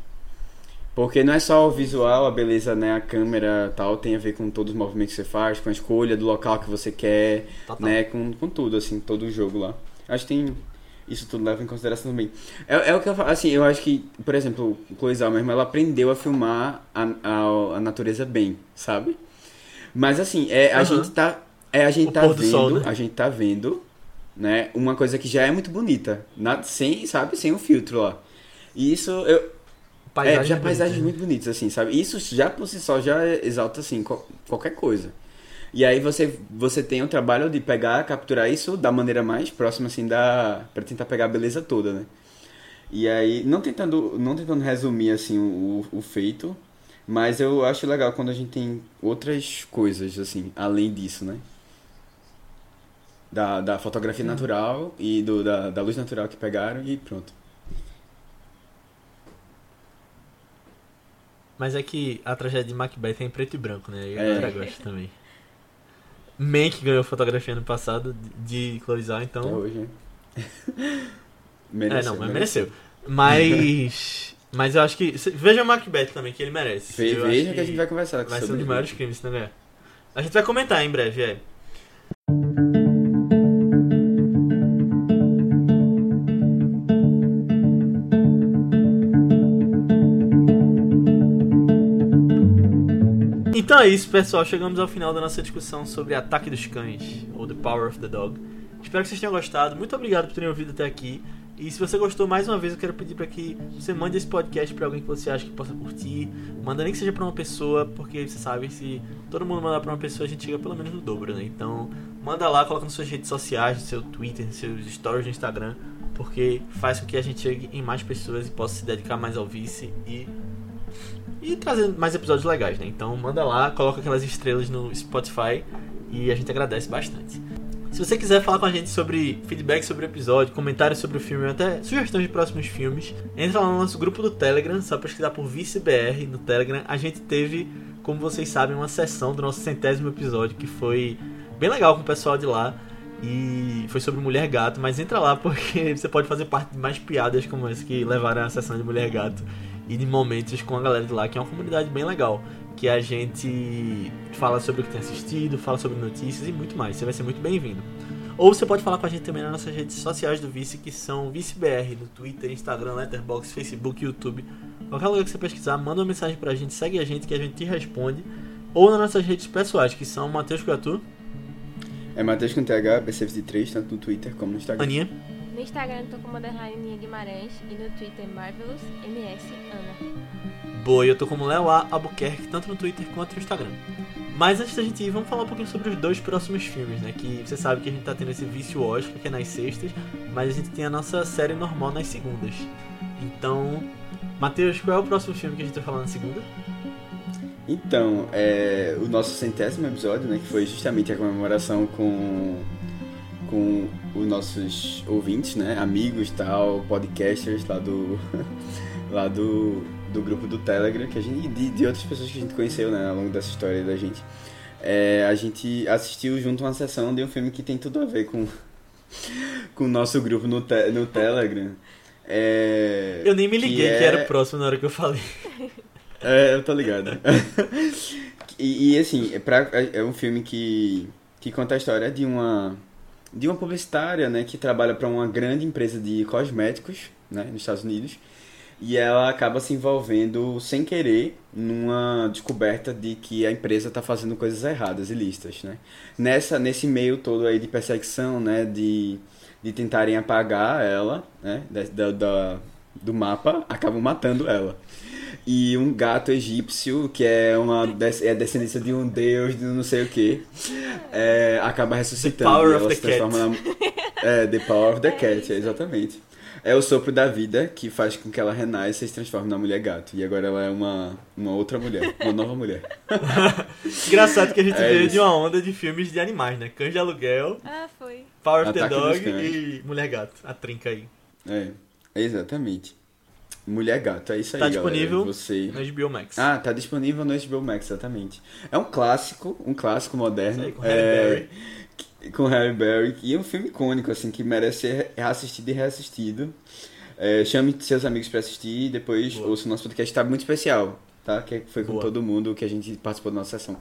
Porque não é só o visual, a beleza, né? A câmera tal, tem a ver com todos os movimentos que você faz, com a escolha do local que você quer, Total. né? Com, com tudo, assim, todo o jogo lá. Acho que tem. Isso tudo leva em consideração também. É, é o que eu falo, assim, eu acho que, por exemplo, Chloe Zhao mesmo, ela aprendeu a filmar a, a, a natureza bem, sabe? Mas assim, é, a Aham. gente tá. É, a gente O tá vendo. sol, né? A gente tá vendo, né? Uma coisa que já é muito bonita. Na, sem, sabe, sem o filtro lá. E isso eu, Paisagens é, já paisagens bonitas. muito bonitas, assim, sabe? Isso já por si só já exalta, assim, qual- qualquer coisa. E aí você, você tem o trabalho de pegar, capturar isso da maneira mais próxima, assim, da... Pra tentar pegar a beleza toda, né? E aí, não tentando, não tentando resumir, assim, o, o feito, mas eu acho legal quando a gente tem outras coisas, assim, além disso, né? Da, da fotografia natural e do, da, da luz natural que pegaram e pronto. Mas é que a tragédia de Macbeth é em preto e branco, né? E a É. gosta também. Mank ganhou fotografia ano passado de Chloe Zhao, Até então... hoje, né? É, Mereceu, não, mas mereceu. Mas... Mas eu acho que... Veja o Macbeth também, que ele merece. Ve- Veja acho que a gente vai conversar Vai ser um dos maiores crimes, ganhar. A gente vai comentar em breve, é. Então é isso, pessoal. Chegamos ao final da nossa discussão sobre Ataque dos Cães, ou The Power of the Dog. Espero que vocês tenham gostado. Muito obrigado por terem ouvido até aqui. E se você gostou, mais uma vez eu quero pedir para que você mande esse podcast para alguém que você acha que possa curtir. Manda nem que seja para uma pessoa, porque você sabe se todo mundo mandar para uma pessoa, a gente chega pelo menos no dobro, né? Então, manda lá, coloca nas suas redes sociais, no seu Twitter, nos seus stories no Instagram, porque faz com que a gente chegue em mais pessoas e possa se dedicar mais ao vice e e trazer mais episódios legais, né? Então, manda lá, coloca aquelas estrelas no Spotify e a gente agradece bastante. Se você quiser falar com a gente sobre feedback sobre o episódio, comentários sobre o filme, até sugestões de próximos filmes, entra lá no nosso grupo do Telegram, só pesquisar por ViceBR no Telegram. A gente teve, como vocês sabem, uma sessão do nosso centésimo episódio que foi bem legal com o pessoal de lá. E foi sobre Mulher Gato, mas entra lá porque você pode fazer parte de mais piadas como essa que levaram a sessão de Mulher Gato e de momentos com a galera de lá, que é uma comunidade bem legal que a gente fala sobre o que tem assistido, fala sobre notícias e muito mais. Você vai ser muito bem-vindo. Ou você pode falar com a gente também nas nossas redes sociais do Vice, que são ViceBR, no Twitter, Instagram, Letterboxd, Facebook, YouTube. Qualquer lugar que você pesquisar, manda uma mensagem pra gente, segue a gente que a gente te responde. Ou nas nossas redes pessoais, que são Matheus Cuiatu. É Matheus com TH, BC23, tanto no Twitter como no Instagram. Aninha. No Instagram eu tô como underline Guimarães e no Twitter Marvelous MS Ana. Boa, eu tô como Léo A. Albuquerque, tanto no Twitter quanto no Instagram. Mas antes da gente ir, vamos falar um pouquinho sobre os dois próximos filmes, né? Que você sabe que a gente tá tendo esse vício Oscar, que é nas sextas, mas a gente tem a nossa série normal nas segundas. Então, Matheus, qual é o próximo filme que a gente vai falar na segunda? Então, é, o nosso centésimo episódio, né, que foi justamente a comemoração com, com os nossos ouvintes, né, amigos tal, podcasters lá do, lá do, do grupo do Telegram, que a gente, de, de outras pessoas que a gente conheceu, né, ao longo dessa história da gente. É, a gente assistiu junto uma sessão de um filme que tem tudo a ver com, com o nosso grupo no, te, no Telegram. É, Eu nem me liguei que, é... era o próximo na hora que eu falei. É, eu tô ligado. e, e, assim, é, pra, é um filme que, que conta a história de uma de uma publicitária, né, que trabalha para uma grande empresa de cosméticos, né, nos Estados Unidos, e ela acaba se envolvendo sem querer numa descoberta de que a empresa está fazendo coisas erradas, ilícitas, né? Nessa nesse meio todo aí de perseguição, né, de, de tentarem apagar ela, né, da, da do mapa, acabam matando ela e um gato egípcio, que é uma é a descendência de um deus de não sei o que, é, acaba ressuscitando. The power e of the se transforma na. É, The Power of the Cat, é, exatamente. É o sopro da vida que faz com que ela renasça e se transforme na mulher gato. E agora ela é uma, uma outra mulher, uma nova mulher. Engraçado que a gente É veio isso. de uma onda de filmes de animais, né? Cães de Aluguel, Ah, foi. Power of the Ataque dos Dog e Mulher Gato. A trinca aí. É, exatamente. Mulher gato, é isso aí, Tá galera. disponível Você... No HBO Max. Ah, tá disponível no HBO Max, exatamente. É um clássico, um clássico moderno. Aí, com Halle é, Berry. Com Harry Berry. E é um filme icônico, assim, que merece ser reassistido e reassistido. É, chame seus amigos pra assistir e depois Boa. ouça o nosso podcast. Tá muito especial, tá? Que foi com Boa. todo mundo que a gente participou da nossa sessão.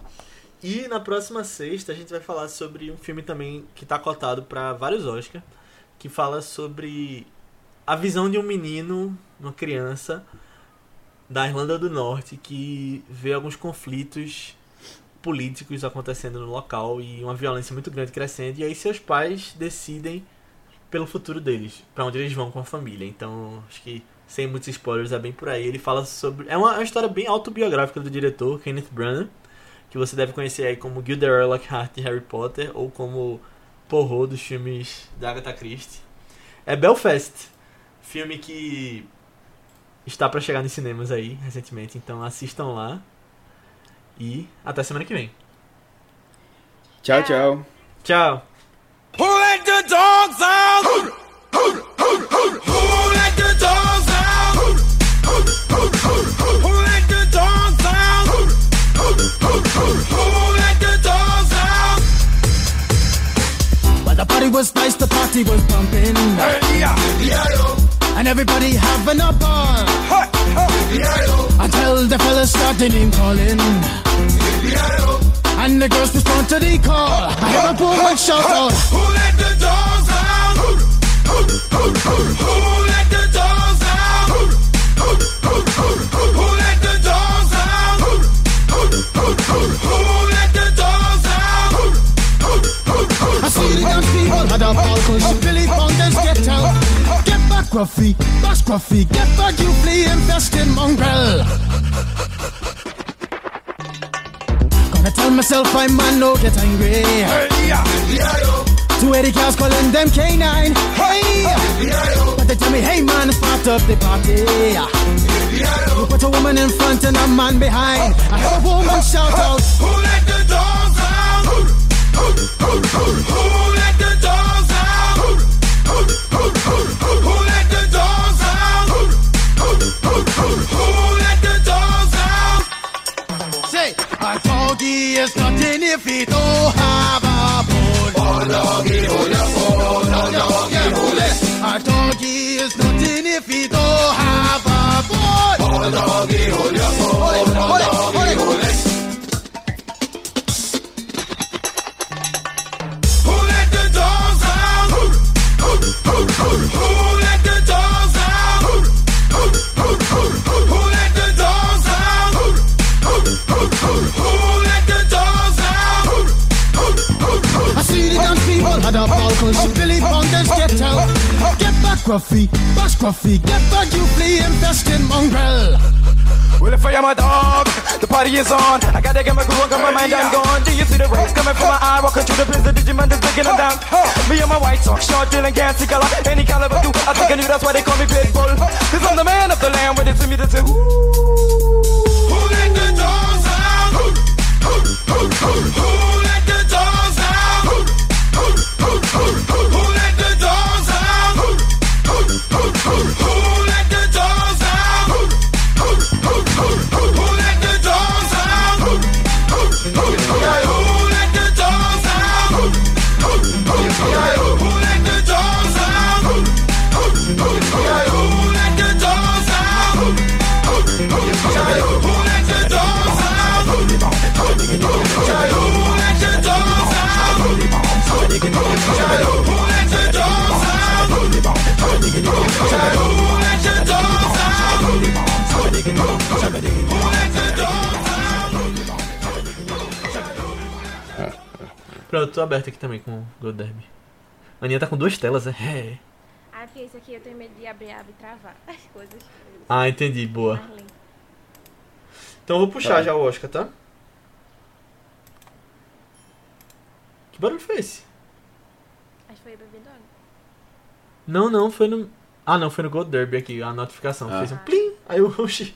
E na próxima sexta a gente vai falar sobre um filme também que tá cotado pra vários Oscars, que fala sobre a visão de um menino, uma criança da Irlanda do Norte que vê alguns conflitos políticos acontecendo no local e uma violência muito grande crescendo e aí seus pais decidem pelo futuro deles, pra onde eles vão com a família. Então, acho que sem muitos spoilers é bem por aí. Ele fala sobre é uma, é uma história bem autobiográfica do diretor Kenneth Branagh que você deve conhecer aí como Gilderoy Lockhart de Harry Potter ou como Poirot dos filmes da Agatha Christie. É Belfast, filme que está para chegar nos cinemas aí recentemente, então assistam lá. E até semana que vem. Tchau, tchau. Tchau. Who let the dogs out? Who let the dogs out? Who let the dogs out? Who let the dogs out? Well, the party was nice, the party was pumping, and everybody having a ball until the fellas started name calling. And the girls respond to the call. I hear a woman shout out. Who let the dogs out? Who let the dogs out? Who let the dogs out? Who let the dogs out? I see the dance people had a ball cause Billy Fountains get out. Get back scruffy, bash scruffy, get back you flea infested mongrel. Gonna tell myself I'm man, no get angry. Two Eddie cows calling them K9. Hey! But they tell me, hey man, start up the party. You put a woman in front and a man behind. I heard a woman shout out. Who let the dogs out? Who who, who, who let the dogs out? Who let the dogs out? Who let the dogs out? Say, a doggy is nothing if he don't have a bone. A doggy, hold your bone. A doggy, hold it. A doggy is nothing if he don't have a bone. A doggy, oh, bone. Oh, oh, hold it, hold it. Who let the dogs out? Who let the dogs Billy Bondage get out. Get back, Gruffy, bash Gruffy, get back, you flea infested mongrel. Well, if I am a dog, the party is on. I gotta get my groove on, got my mind, I'm gone. Do you see the rays coming from my eye? Walking through the prison, Digimon just breaking them down. Me and my white socks, short, dealing, gassy color. Any caliber, do I think I knew that's why they call me Pitbull. Cause I'm the man of the land, when they see me, they say. Who let the dogs out? Who let the tô aberto aqui também com o Gold Derby. A Aninha tá com duas telas, né? É. Ah, porque isso aqui eu tenho medo de abrir, abrir e travar as coisas. Ah, entendi, boa. Então eu vou puxar Tá. já o Oscar, tá? Que barulho foi esse? Acho que foi bebendo água. Não, não, foi no. Ah, não, foi no Gold Derby aqui, a notificação. Ah. Fez um plim. Aí eu, oxi.